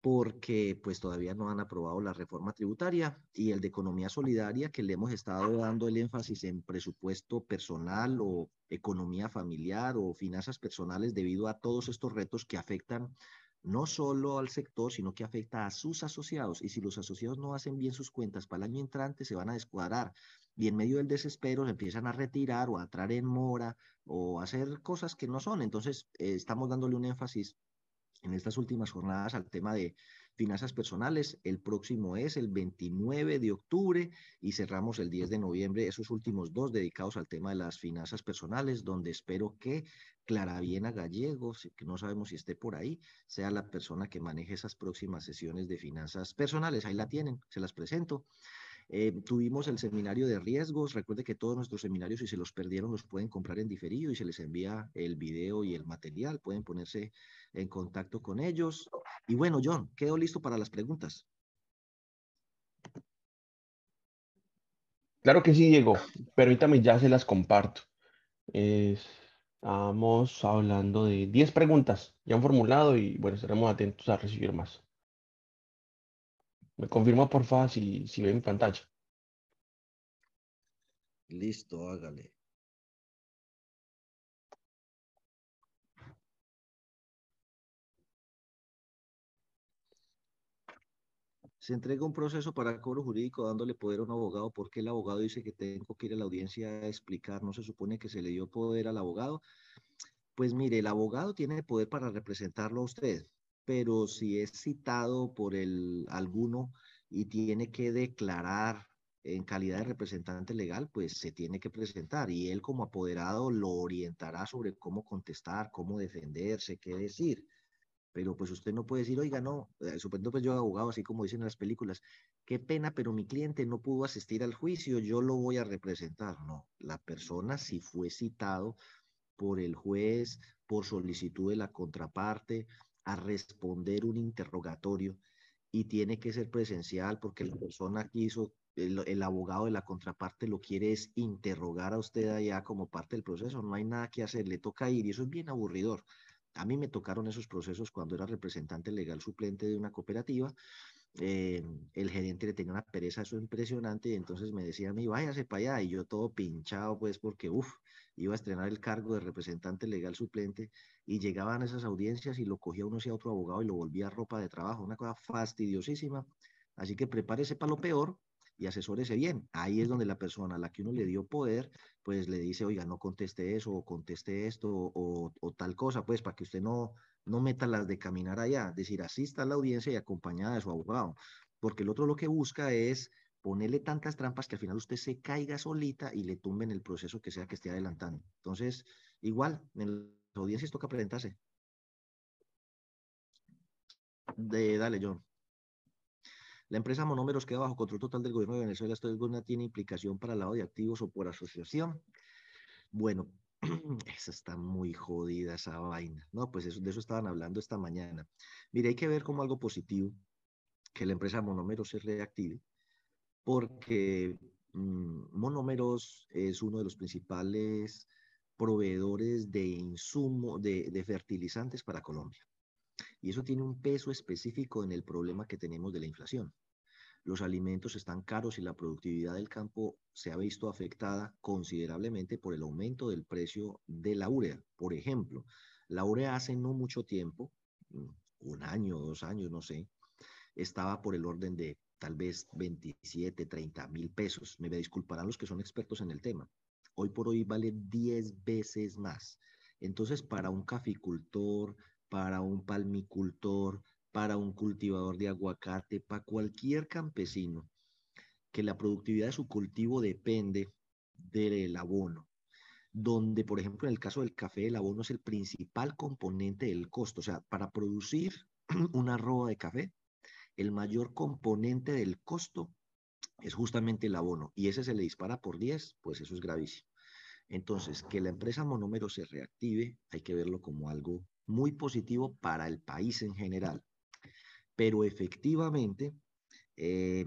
porque pues todavía no han aprobado la reforma tributaria y el de economía solidaria que le hemos estado dando el énfasis en presupuesto personal o economía familiar o finanzas personales debido a todos estos retos que afectan no solo al sector, sino que afecta a sus asociados. Y si los asociados no hacen bien sus cuentas para el año entrante, se van a descuadrar. Y en medio del desespero se empiezan a retirar o a traer en mora o a hacer cosas que no son. Entonces, eh, estamos dándole un énfasis en estas últimas jornadas al tema de finanzas personales. El próximo es el 29 de octubre y cerramos el 10 de noviembre, esos últimos dos dedicados al tema de las finanzas personales, donde espero que Claraviena Gallegos, que no sabemos si esté por ahí, sea la persona que maneje esas próximas sesiones de finanzas personales. Ahí la tienen, se las presento. Eh, tuvimos el seminario de riesgos. Recuerde que todos nuestros seminarios, si se los perdieron, los pueden comprar en diferido y se les envía el video y el material. Pueden ponerse en contacto con ellos. Y bueno, John, quedo listo para las preguntas. Claro que sí, Diego. Permítame, ya se las comparto. estamos hablando de 10 preguntas. Ya han formulado y bueno, estaremos atentos a recibir más. Me confirma, por favor, si, si ve mi pantalla. Listo, hágale. Se entrega un proceso para cobro jurídico dándole poder a un abogado porque el abogado dice que tengo que ir a la audiencia a explicar. ¿No se supone que se le dio poder al abogado? Pues mire, el abogado tiene poder para representarlo a usted, pero si es citado por el alguno y tiene que declarar en calidad de representante legal, pues se tiene que presentar y él como apoderado lo orientará sobre cómo contestar, cómo defenderse, qué decir. Pero pues usted no puede decir, oiga, no, eh, suponiendo pues yo abogado, así como dicen en las películas, qué pena, pero mi cliente no pudo asistir al juicio, yo lo voy a representar. No, la persona si fue citado por el juez, por solicitud de la contraparte, a responder un interrogatorio y tiene que ser presencial porque la persona quiso, el, el, abogado de la contraparte lo quiere es interrogar a usted allá como parte del proceso, no hay nada que hacer, le toca ir y eso es bien aburridor. A mí me tocaron esos procesos cuando era representante legal suplente de una cooperativa. Eh, el gerente le tenía una pereza eso impresionante y entonces me decía a mí, váyase para allá y yo todo pinchado pues porque uff, iba a estrenar el cargo de representante legal suplente y llegaban esas audiencias y lo cogía uno hacia otro abogado y lo volvía ropa de trabajo, una cosa fastidiosísima. Así que prepárese para lo peor y asesórese bien. Ahí es donde la persona a la que uno le dio poder, pues le dice, oiga, no conteste eso, o conteste esto, o, o tal cosa, pues para que usted no, no meta las de caminar allá, es decir, asista a la audiencia y acompañada de su abogado, porque el otro lo que busca es ponerle tantas trampas que al final usted se caiga solita y le tumben el proceso que sea que esté adelantando. Entonces, igual, en las audiencias toca presentarse. De, dale, John. La empresa Monómeros queda bajo control total del gobierno de Venezuela. Esto no tiene implicación para el lado de activos o por asociación. Bueno, esa está muy jodida esa vaina. No, pues de eso estaban hablando esta mañana. Mire, hay que ver como algo positivo que la empresa Monómeros se reactive, porque mmm, Monómeros es uno de los principales proveedores de insumo, de, de fertilizantes para Colombia. Y eso tiene un peso específico en el problema que tenemos de la inflación. Los alimentos están caros y la productividad del campo se ha visto afectada considerablemente por el aumento del precio de la urea. Por ejemplo, la urea hace no mucho tiempo, mm, un año, dos años, no sé, estaba por el orden de tal vez 27, 30 mil pesos. Me disculparán los que son expertos en el tema. Hoy por hoy vale 10 veces más. Entonces, para un caficultor, para un palmicultor, para un cultivador de aguacate, para cualquier campesino, que la productividad de su cultivo depende del abono, donde, por ejemplo, en el caso del café, el abono es el principal componente del costo. O sea, para producir una roba de café, el mayor componente del costo es justamente el abono, y ese se le dispara por 10, pues eso es gravísimo. Entonces, que la empresa monómero se reactive, hay que verlo como algo muy positivo para el país en general. Pero efectivamente, eh,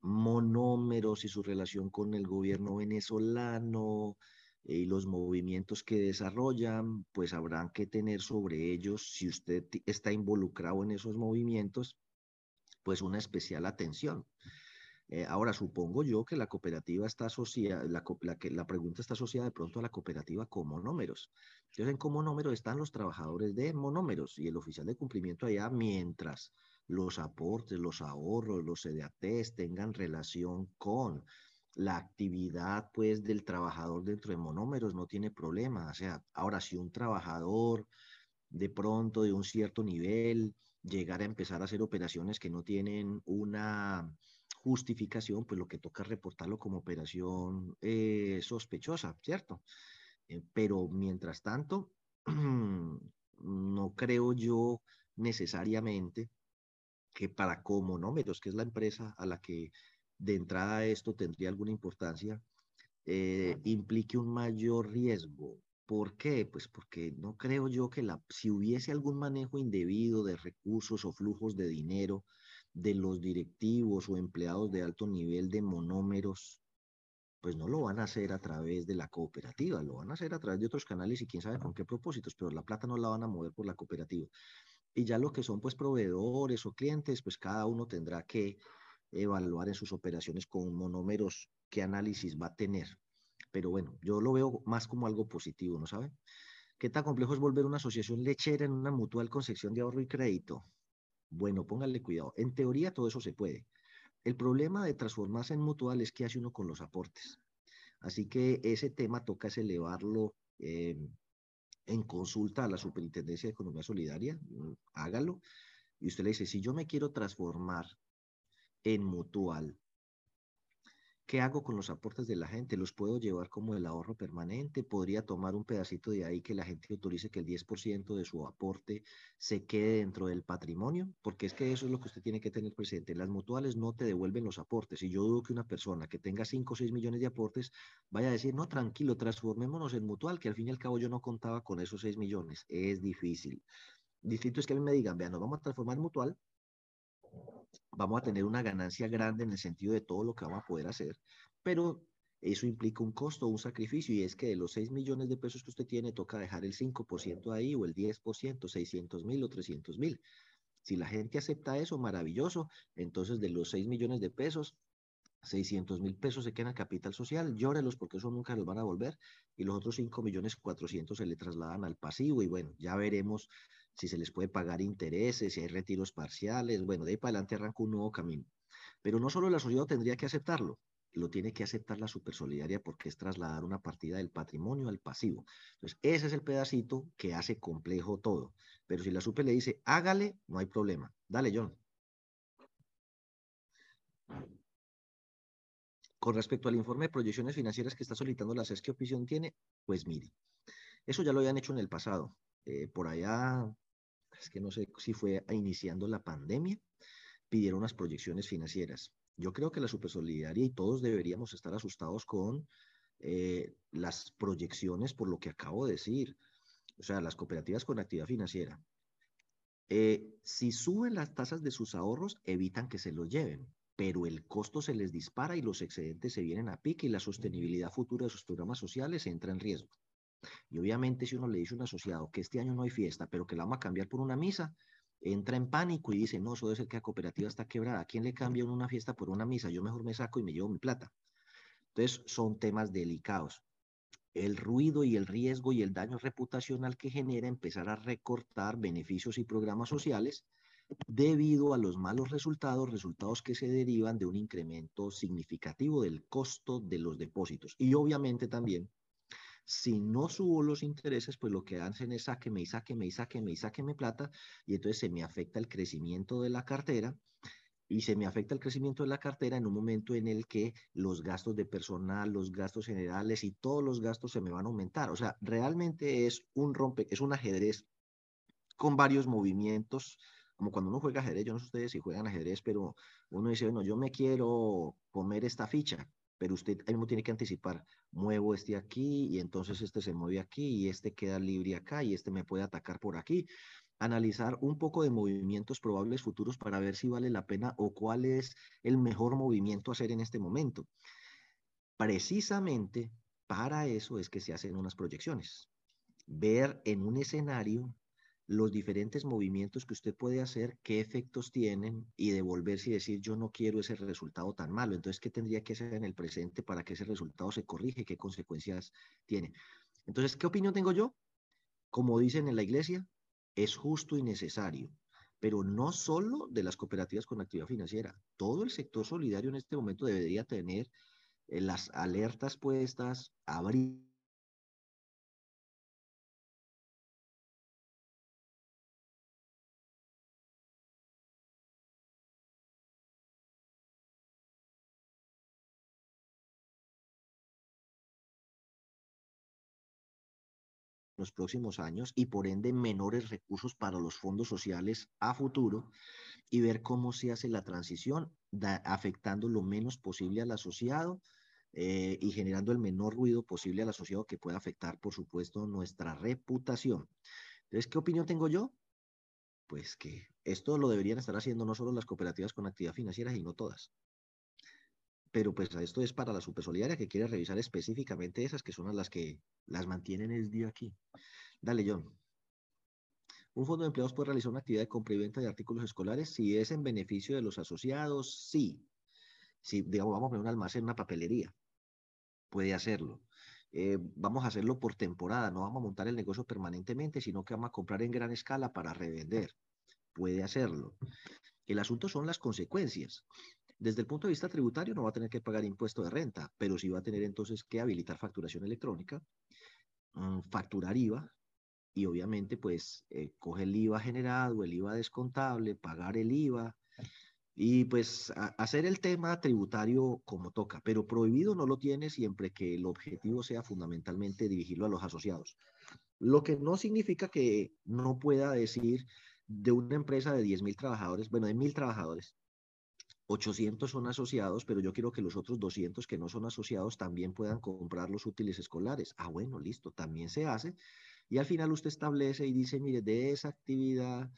monómeros y su relación con el gobierno venezolano eh, y los movimientos que desarrollan, pues habrán que tener sobre ellos, si usted está involucrado en esos movimientos, pues una especial atención. Eh, ahora, supongo yo que la cooperativa está asociada, la, la, que, la pregunta está asociada de pronto a la cooperativa con monómeros. Entonces, en Comonómeros están los trabajadores de monómeros y el oficial de cumplimiento allá, mientras los aportes, los ahorros, los CDATs tengan relación con la actividad pues del trabajador dentro de monómeros, no tiene problema. O sea, ahora si un trabajador de pronto de un cierto nivel llegara a empezar a hacer operaciones que no tienen una justificación, pues lo que toca es reportarlo como operación eh, sospechosa, ¿cierto? Eh, pero mientras tanto, no creo yo necesariamente que para Comonómeros, que es la empresa a la que de entrada esto tendría alguna importancia, eh, implique un mayor riesgo. ¿Por qué? Pues porque no creo yo que la, si hubiese algún manejo indebido de recursos o flujos de dinero de los directivos o empleados de alto nivel de monómeros, pues no lo van a hacer a través de la cooperativa, lo van a hacer a través de otros canales y quién sabe con qué propósitos, pero la plata no la van a mover por la cooperativa. Y ya lo que son pues proveedores o clientes, pues cada uno tendrá que evaluar en sus operaciones con monómeros qué análisis va a tener. Pero bueno, yo lo veo más como algo positivo, ¿no sabe? ¿Qué tan complejo es volver una asociación lechera en una mutual con de ahorro y crédito? Bueno, póngale cuidado. En teoría todo eso se puede. El problema de transformarse en mutual es que hace uno con los aportes. Así que ese tema toca elevarlo eh, en consulta a la Superintendencia de Economía Solidaria. Mm, hágalo. Y usted le dice, si yo me quiero transformar en mutual, ¿Qué hago con los aportes de la gente? ¿Los puedo llevar como el ahorro permanente? ¿Podría tomar un pedacito de ahí que la gente autorice que el 10% de su aporte se quede dentro del patrimonio? Porque es que eso es lo que usted tiene que tener presente. Las mutuales no te devuelven los aportes. Y yo dudo que una persona que tenga 5 o 6 millones de aportes vaya a decir, no, tranquilo, transformémonos en mutual, que al fin y al cabo yo no contaba con esos 6 millones. Es difícil. Distinto es que a mí me digan, vean, nos vamos a transformar en mutual, vamos a tener una ganancia grande en el sentido de todo lo que vamos a poder hacer, pero eso implica un costo, un sacrificio, y es que de los 6 millones de pesos que usted tiene, toca dejar el 5% ahí o el 10%, 600 mil o 300 mil. Si la gente acepta eso, maravilloso. Entonces, de los 6 millones de pesos, 600 mil pesos se quedan en capital social, llórelos porque eso nunca los van a volver, y los otros 5 millones 400 se le trasladan al pasivo, y bueno, ya veremos si se les puede pagar intereses, si hay retiros parciales, bueno, de ahí para adelante arranca un nuevo camino. Pero no solo la sociedad tendría que aceptarlo, lo tiene que aceptar la supersolidaria porque es trasladar una partida del patrimonio al pasivo. Entonces, ese es el pedacito que hace complejo todo. Pero si la super le dice, hágale, no hay problema. Dale, John. Con respecto al informe de proyecciones financieras que está solicitando la SES, ¿qué opinión tiene? Pues mire, eso ya lo habían hecho en el pasado. Eh, por allá es que no sé si fue iniciando la pandemia, pidieron unas proyecciones financieras. Yo creo que la Supersolidaria y todos deberíamos estar asustados con eh, las proyecciones por lo que acabo de decir. O sea, las cooperativas con actividad financiera. Eh, si suben las tasas de sus ahorros, evitan que se los lleven, pero el costo se les dispara y los excedentes se vienen a pique y la sostenibilidad futura de sus programas sociales entra en riesgo. Y obviamente si uno le dice a un asociado que este año no hay fiesta, pero que la vamos a cambiar por una misa, entra en pánico y dice, no, eso debe ser que la cooperativa está quebrada. ¿A quién le cambia una fiesta por una misa? Yo mejor me saco y me llevo mi plata. Entonces son temas delicados. El ruido y el riesgo y el daño reputacional que genera empezar a recortar beneficios y programas sociales debido a los malos resultados, resultados que se derivan de un incremento significativo del costo de los depósitos. Y obviamente también si no subo los intereses, pues lo que hacen es sáqueme y sáqueme y sáqueme y sáqueme plata, y entonces se me afecta el crecimiento de la cartera, y se me afecta el crecimiento de la cartera en un momento en el que los gastos de personal, los gastos generales y todos los gastos se me van a aumentar. O sea, realmente es un rompe, es un ajedrez con varios movimientos, como cuando uno juega ajedrez, yo no sé ustedes si juegan ajedrez, pero uno dice, bueno, yo me quiero comer esta ficha, pero usted mismo tiene que anticipar, muevo este aquí y entonces este se mueve aquí y este queda libre acá y este me puede atacar por aquí. Analizar un poco de movimientos probables futuros para ver si vale la pena o cuál es el mejor movimiento a hacer en este momento. Precisamente para eso es que se hacen unas proyecciones. Ver en un escenario los diferentes movimientos que usted puede hacer, qué efectos tienen y devolverse y decir yo no quiero ese resultado tan malo. Entonces, ¿qué tendría que hacer en el presente para que ese resultado se corrige? ¿Qué consecuencias tiene? Entonces, ¿qué opinión tengo yo? Como dicen en la iglesia, es justo y necesario, pero no solo de las cooperativas con actividad financiera. Todo el sector solidario en este momento debería tener eh, las alertas puestas, abrir los próximos años y por ende menores recursos para los fondos sociales a futuro y ver cómo se hace la transición afectando lo menos posible al asociado eh, y generando el menor ruido posible al asociado que pueda afectar, por supuesto, nuestra reputación. Entonces, ¿qué opinión tengo yo? Pues que esto lo deberían estar haciendo no solo las cooperativas con actividad financiera, sino todas pero pues esto es para la supersolidaria que quiere revisar específicamente esas que son las que las mantienen el día aquí. Dale, John. ¿Un fondo de empleados puede realizar una actividad de compra y venta de artículos escolares? Si es en beneficio de los asociados, sí. Si, digamos, vamos a poner un almacén, una papelería, puede hacerlo. eh, vamos a hacerlo por temporada, no vamos a montar el negocio permanentemente, sino que vamos a comprar en gran escala para revender. Puede hacerlo. El asunto son las consecuencias. Desde el punto de vista tributario no va a tener que pagar impuesto de renta, pero sí va a tener entonces que habilitar facturación electrónica, mm, facturar IVA y obviamente pues eh, coge el IVA generado, el IVA descontable, pagar el IVA y pues hacer el tema tributario como toca, pero prohibido no lo tiene siempre que el objetivo sea fundamentalmente dirigirlo a los asociados. Lo que no significa que no pueda decir de una empresa de 10 mil trabajadores, bueno, de mil trabajadores, 800 son asociados, pero yo quiero que los otros 200 que no son asociados también puedan comprar los útiles escolares. Ah, bueno, listo, también se hace. Y al final usted establece y dice, mire, de esa actividad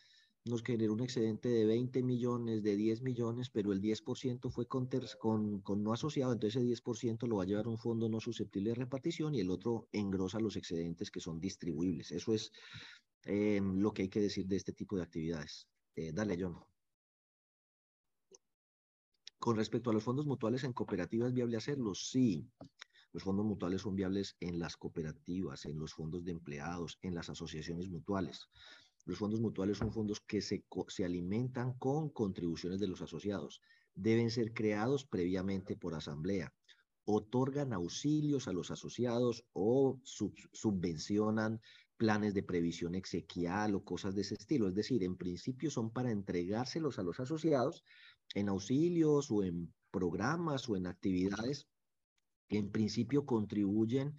nos generó un excedente de 20 millones, de 10 millones, pero el 10% fue con, con, con, no asociado, entonces ese 10% lo va a llevar un fondo no susceptible de repartición y el otro engrosa los excedentes que son distribuibles. Eso es eh, lo que hay que decir de este tipo de actividades. Eh, dale, John. Con respecto a los fondos mutuales en cooperativas, ¿es viable hacerlo? Sí. Los fondos mutuales son viables en las cooperativas, en los fondos de empleados, en las asociaciones mutuales. Los fondos mutuales son fondos que se, se alimentan con contribuciones de los asociados. Deben ser creados previamente por asamblea. Otorgan auxilios a los asociados o subvencionan planes de previsión exequial o cosas de ese estilo. Es decir, en principio son para entregárselos a los asociados en auxilios o en programas o en actividades que en principio contribuyen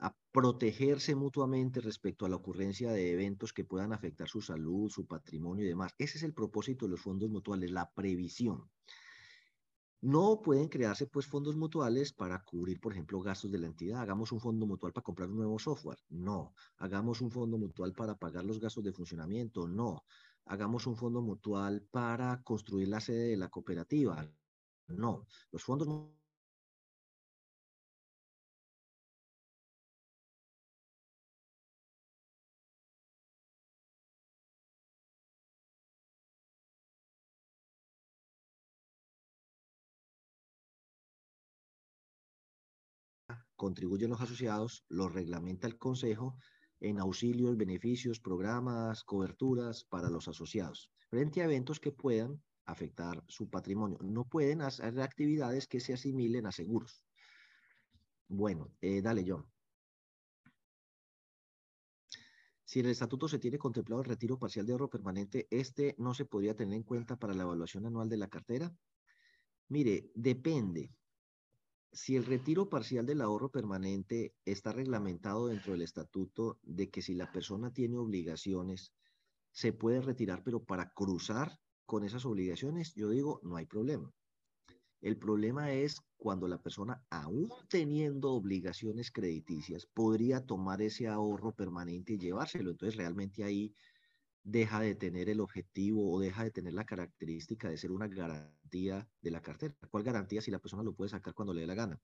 a protegerse mutuamente respecto a la ocurrencia de eventos que puedan afectar su salud, su patrimonio y demás. Ese es el propósito de los fondos mutuales, la previsión. No pueden crearse pues fondos mutuales para cubrir, por ejemplo, gastos de la entidad. Hagamos un fondo mutual para comprar un nuevo software. No. Hagamos un fondo mutual para pagar los gastos de funcionamiento. No hagamos un fondo mutual para construir la sede de la cooperativa. No, los fondos contribuyen los asociados, los reglamenta el Consejo en auxilios, beneficios, programas, coberturas para los asociados, frente a eventos que puedan afectar su patrimonio. No pueden hacer actividades que se asimilen a seguros. Bueno, eh, dale, John. Si en el estatuto se tiene contemplado el retiro parcial de ahorro permanente, ¿este no se podría tener en cuenta para la evaluación anual de la cartera? Mire, depende si el retiro parcial del ahorro permanente está reglamentado dentro del estatuto de que si la persona tiene obligaciones, se puede retirar, pero para cruzar con esas obligaciones, yo digo, no hay problema. El problema es cuando la persona, aún teniendo obligaciones crediticias, podría tomar ese ahorro permanente y llevárselo. Entonces, realmente ahí deja de tener el objetivo o deja de tener la característica de ser una garantía de la cartera. ¿Cuál garantía si la persona lo puede sacar cuando le dé la gana?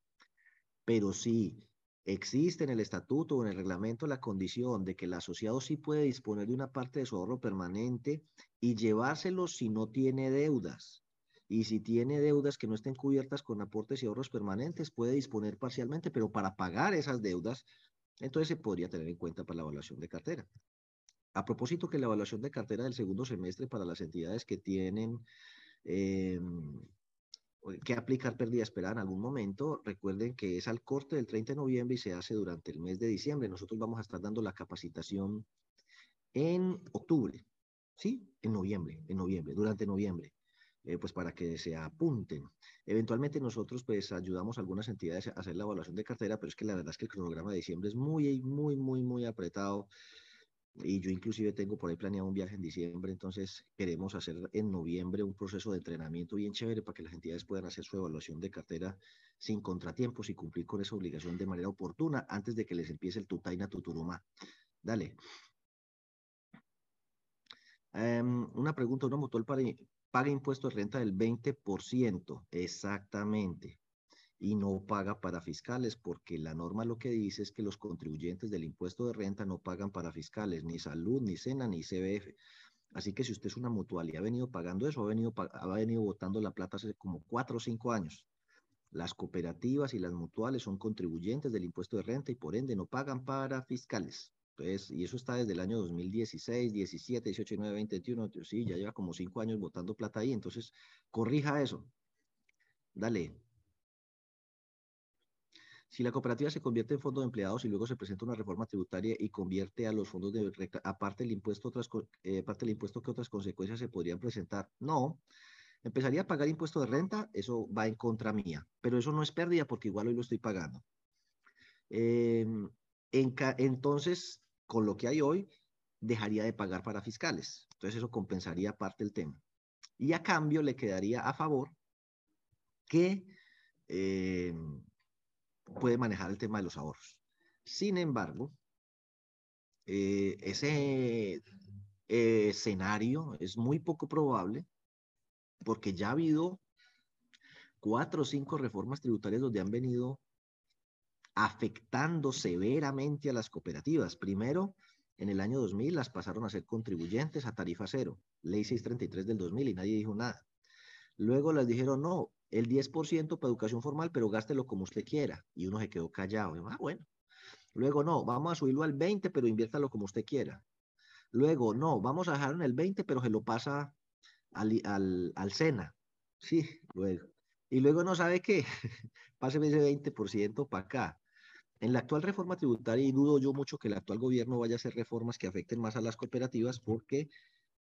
Pero si existe en el estatuto o en el reglamento la condición de que el asociado sí puede disponer de una parte de su ahorro permanente y llevárselo si no tiene deudas. Y si tiene deudas que no estén cubiertas con aportes y ahorros permanentes, puede disponer parcialmente, pero para pagar esas deudas, entonces se podría tener en cuenta para la evaluación de cartera. A propósito que la evaluación de cartera del segundo semestre para las entidades que tienen em, que aplicar pérdida esperada en algún momento, recuerden que es al corte del 30 de noviembre y se hace durante el mes de diciembre. Nosotros vamos a estar dando la capacitación en octubre, ¿sí? En noviembre, en noviembre, durante noviembre. Eh, pues para que se apunten. Eventualmente nosotros pues ayudamos a algunas entidades a hacer la evaluación de cartera, pero es que la verdad es que el cronograma de diciembre es muy, muy, muy, muy apretado. Y yo inclusive tengo por ahí planeado un viaje en diciembre, entonces queremos hacer en noviembre un proceso de entrenamiento bien chévere para que las entidades puedan hacer su evaluación de cartera sin contratiempos y cumplir con esa obligación de manera oportuna antes de que les empiece el tutaina tuturumá. Dale. Em, una pregunta, ¿una mutual paga impuestos de renta del 20%? Exactamente y no paga para fiscales, porque la norma lo que dice es que los contribuyentes del impuesto de renta no pagan para fiscales, ni salud, ni SENA, ni CBF. Así que si usted es una mutual y ha venido pagando eso, ha venido, ha venido botando la plata hace como cuatro o cinco años. Las cooperativas y las mutuales son contribuyentes del impuesto de renta y por ende no pagan para fiscales. Entonces, y eso está desde el año 2016, 17, 18, 19, 20, 21. Sí, ya lleva como cinco años botando plata ahí. Entonces, corrija eso. Dale. Si la cooperativa se convierte en fondo de empleados y luego se presenta una reforma tributaria y convierte a los fondos de aparte del impuesto otras eh, aparte del impuesto que otras consecuencias se podrían presentar. No. Empezaría a pagar impuesto de renta, eso va en contra mía, pero eso no es pérdida porque igual hoy lo estoy pagando. Em, entonces, con lo que hay hoy, dejaría de pagar para fiscales. Entonces eso compensaría parte del tema. Y a cambio le quedaría a favor que em, puede manejar el tema de los ahorros. Sin embargo, eh, ese eh, escenario es muy poco probable porque ya ha habido cuatro o cinco reformas tributarias donde han venido afectando severamente a las cooperativas. Primero, en el año 2000 las pasaron a ser contribuyentes a tarifa cero, ley 633 del 2000 y nadie dijo nada. Luego les dijeron, no, el 10% para educación formal, pero gástelo como usted quiera. Y uno se quedó callado. ah, bueno. Luego, no, vamos a subirlo al 20, pero inviértalo como usted quiera. Luego, no, vamos a dejarlo en el 20, pero se lo pasa al, al, al SENA. Sí, luego. Y luego no sabe qué, páseme ese 20% para acá. En la actual reforma tributaria, y dudo yo mucho que el actual gobierno vaya a hacer reformas que afecten más a las cooperativas, porque,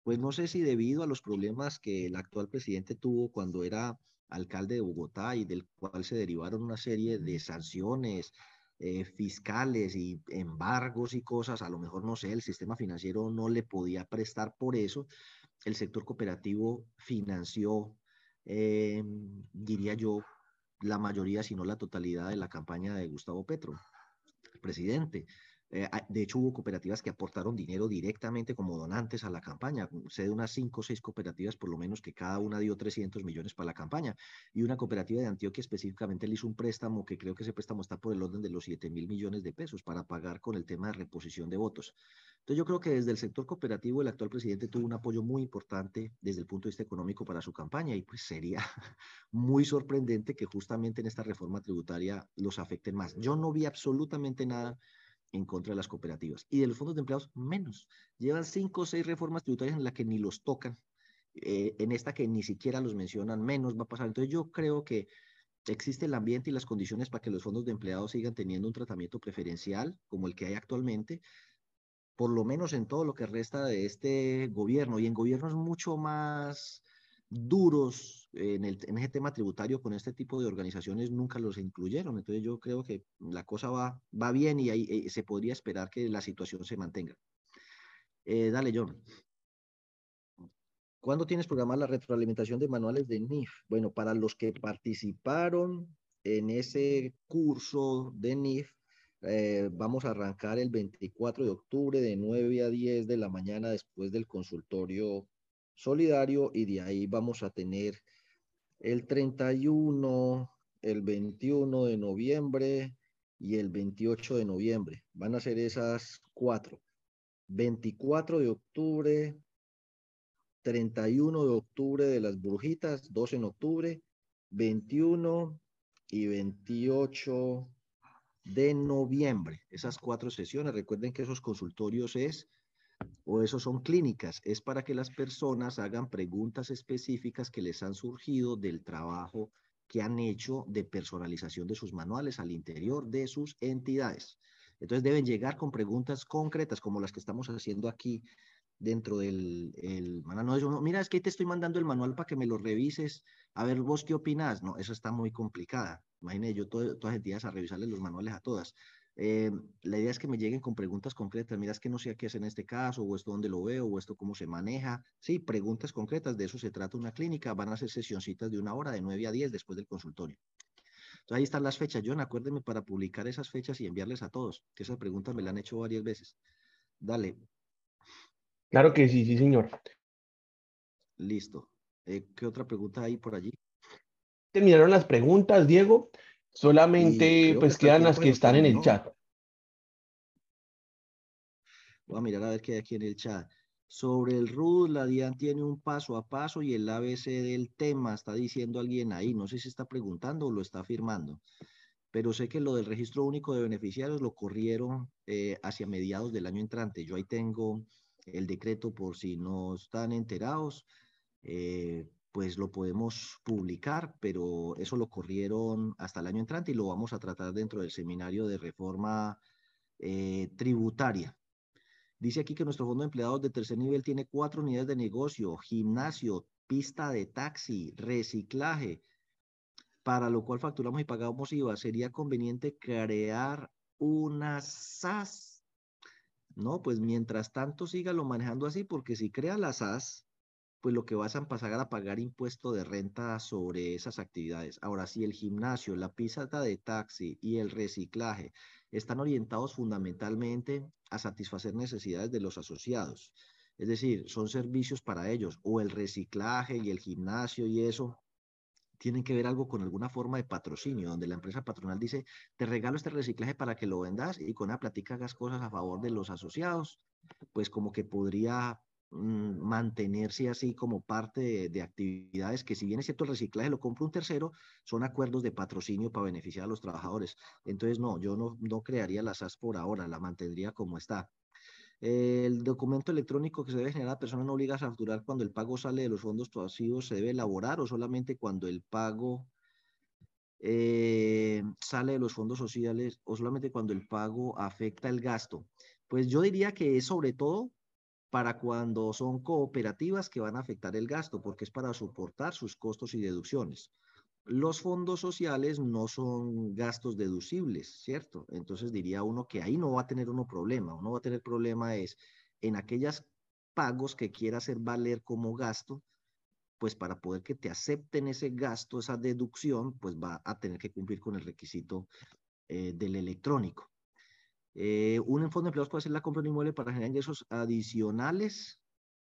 pues no sé si debido a los problemas que el actual presidente tuvo cuando era alcalde de Bogotá y del cual se derivaron una serie de sanciones eh, fiscales y embargos y cosas, a lo mejor no sé, el sistema financiero no le podía prestar por eso, el sector cooperativo financió, eh, diría yo, la mayoría, si no la totalidad de la campaña de Gustavo Petro, presidente. Eh, de hecho, hubo cooperativas que aportaron dinero directamente como donantes a la campaña. Sé de unas cinco o seis cooperativas, por lo menos, que cada una dio 300 millones para la campaña. Y una cooperativa de Antioquia específicamente le hizo un préstamo que creo que ese préstamo está por el orden de los 7 mil millones de pesos para pagar con el tema de reposición de votos. Entonces, yo creo que desde el sector cooperativo, el actual presidente tuvo un apoyo muy importante desde el punto de vista económico para su campaña y pues sería muy sorprendente que justamente en esta reforma tributaria los afecten más. Yo no vi absolutamente nada en contra de las cooperativas. Y de los fondos de empleados, menos. Llevan cinco o seis reformas tributarias en las que ni los tocan. Eh, en esta que ni siquiera los mencionan, menos va a pasar. Entonces yo creo que existe el ambiente y las condiciones para que los fondos de empleados sigan teniendo un tratamiento preferencial como el que hay actualmente, por lo menos en todo lo que resta de este gobierno y en gobiernos mucho más duros en, el, ese tema tributario con este tipo de organizaciones nunca los incluyeron. Entonces yo creo que la cosa va, va bien y ahí eh, se podría esperar que la situación se mantenga. Eh, dale, John. ¿Cuándo tienes programada la retroalimentación de manuales de NIF? Bueno, para los que participaron en ese curso de NIF, eh, vamos a arrancar el 24 de octubre de 9 a 10 de la mañana después del consultorio solidario y de ahí vamos a tener el 31, el 21 de noviembre y el 28 de noviembre. Van a ser esas cuatro. 24 de octubre, 31 de octubre de las brujitas, 2 en octubre, 21 y 28 de noviembre. Esas cuatro sesiones. Recuerden que esos consultorios es o eso son clínicas, es para que las personas hagan preguntas específicas que les han surgido del trabajo que han hecho de personalización de sus manuales al interior de sus entidades. Entonces deben llegar con preguntas concretas como las que estamos haciendo aquí dentro del el. No, mira, es que te estoy mandando el manual para que me lo revises, a ver vos qué opinas. No, eso está muy complicada. Imagínate yo todas las entidades a revisarles los manuales a todas. Eh, la idea es que me lleguen con preguntas concretas. Mira, es que no sé qué hacer en este caso, o esto dónde lo veo, o esto cómo se maneja. Sí, preguntas concretas. De eso se trata una clínica. Van a ser sesioncitas de una hora, de 9 a 10 después del consultorio. Entonces ahí están las fechas. John, acuérdeme para publicar esas fechas y enviarles a todos, que esas preguntas me las han hecho varias veces. Dale. Claro que sí, sí, señor. Listo. Eh, ¿Qué otra pregunta hay por allí? Terminaron las preguntas, Diego. Solamente pues quedan las que están en el chat. Voy a mirar a ver qué hay aquí en el chat. Sobre el RUD, la DIAN tiene un paso a paso y el ABC del tema, está diciendo alguien ahí, no sé si está preguntando o lo está afirmando, pero sé que lo del registro único de beneficiarios lo corrieron eh, hacia mediados del año entrante. Yo ahí tengo el decreto por si no están enterados, eh, pues lo podemos publicar, pero eso lo corrieron hasta el año entrante y lo vamos a tratar dentro del seminario de reforma eh, tributaria. Dice aquí que nuestro fondo de empleados de tercer nivel tiene cuatro unidades de negocio, gimnasio, pista de taxi, reciclaje, para lo cual facturamos y pagamos IVA. ¿Sería conveniente crear una SAS? No, pues mientras tanto sígalo manejando así, porque si crea la SAS, pues lo que vas a pasar a pagar impuesto de renta sobre esas actividades. Ahora, si el gimnasio, la pista de taxi y el reciclaje están orientados fundamentalmente a satisfacer necesidades de los asociados, es decir, son servicios para ellos, o el reciclaje y el gimnasio y eso, tienen que ver algo con alguna forma de patrocinio, donde la empresa patronal dice, te regalo este reciclaje para que lo vendas y con la platica hagas cosas a favor de los asociados, pues como que podría mantenerse así como parte de, actividades que si bien es cierto el reciclaje lo compra un tercero, son acuerdos de patrocinio para beneficiar a los trabajadores. Entonces, no, yo no, no crearía la SAS por ahora, la mantendría como está. El documento electrónico que se debe generar a persona no obliga a facturar cuando el pago sale de los fondos pasivos se debe elaborar o solamente cuando el pago eh, sale de los fondos sociales o solamente cuando el pago afecta el gasto. Pues yo diría que es sobre todo para cuando son cooperativas que van a afectar el gasto, porque es para soportar sus costos y deducciones. Los fondos sociales no son gastos deducibles, ¿cierto? Entonces diría uno que ahí no va a tener uno problema. Uno va a tener problema es en aquellas pagos que quiera hacer valer como gasto, pues para poder que te acepten ese gasto, esa deducción, pues va a tener que cumplir con el requisito eh, del electrónico. Eh, un fondo de empleados puede hacer la compra de un inmueble para generar ingresos adicionales.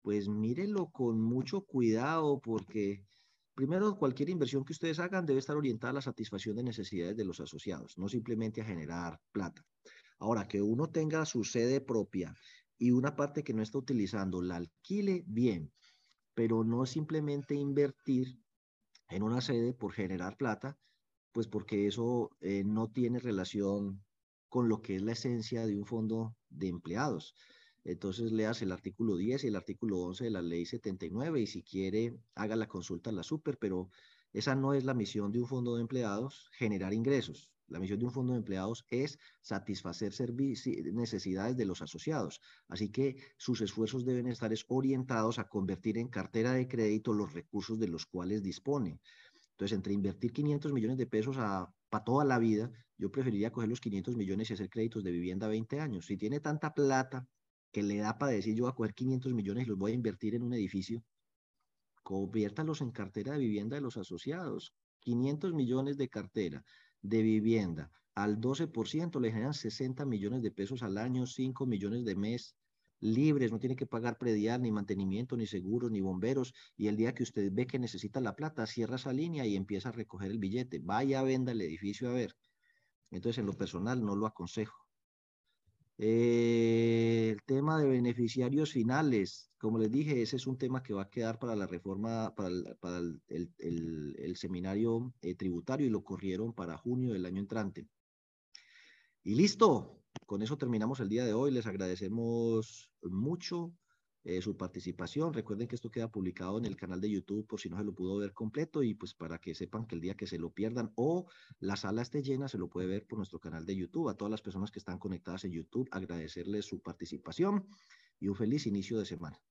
Pues mírelo con mucho cuidado porque primero cualquier inversión que ustedes hagan debe estar orientada a la satisfacción de necesidades de los asociados, no simplemente a generar plata. Ahora, que uno tenga su sede propia y una parte que no está utilizando la alquile, bien, pero no simplemente invertir en una sede por generar plata, pues porque eso eh, no tiene relación con lo que es la esencia de un fondo de empleados. Entonces leas el artículo 10 y el artículo 11 de la ley 79 y si quiere haga la consulta a la super, pero esa no es la misión de un fondo de empleados, generar ingresos. La misión de un fondo de empleados es satisfacer necesidades de los asociados. Así que sus esfuerzos deben estar orientados a convertir en cartera de crédito los recursos de los cuales dispone. Entonces, entre invertir 500 millones de pesos para toda la vida, yo preferiría coger los 500 millones y hacer créditos de vivienda a 20 años. Si tiene tanta plata que le da para decir yo voy a coger 500 millones y los voy a invertir en un edificio, conviértalos en cartera de vivienda de los asociados. 500 millones de cartera de vivienda al 12% le generan 60 millones de pesos al año, 5 millones de mes libres, no tiene que pagar predial, ni mantenimiento, ni seguros, ni bomberos, y el día que usted ve que necesita la plata, cierra esa línea y empieza a recoger el billete. Vaya, venda el edificio a ver. Entonces, en lo personal, no lo aconsejo. Eh, el tema de beneficiarios finales, como les dije, ese es un tema que va a quedar para la reforma, para el, seminario eh, tributario y lo corrieron para junio del año entrante. Y listo, con eso terminamos el día de hoy. Les agradecemos mucho eh, su participación. Recuerden que esto queda publicado en el canal de YouTube por si no se lo pudo ver completo y pues para que sepan que el día que se lo pierdan o la sala esté llena, se lo puede ver por nuestro canal de YouTube. A todas las personas que están conectadas en YouTube, agradecerles su participación y un feliz inicio de semana.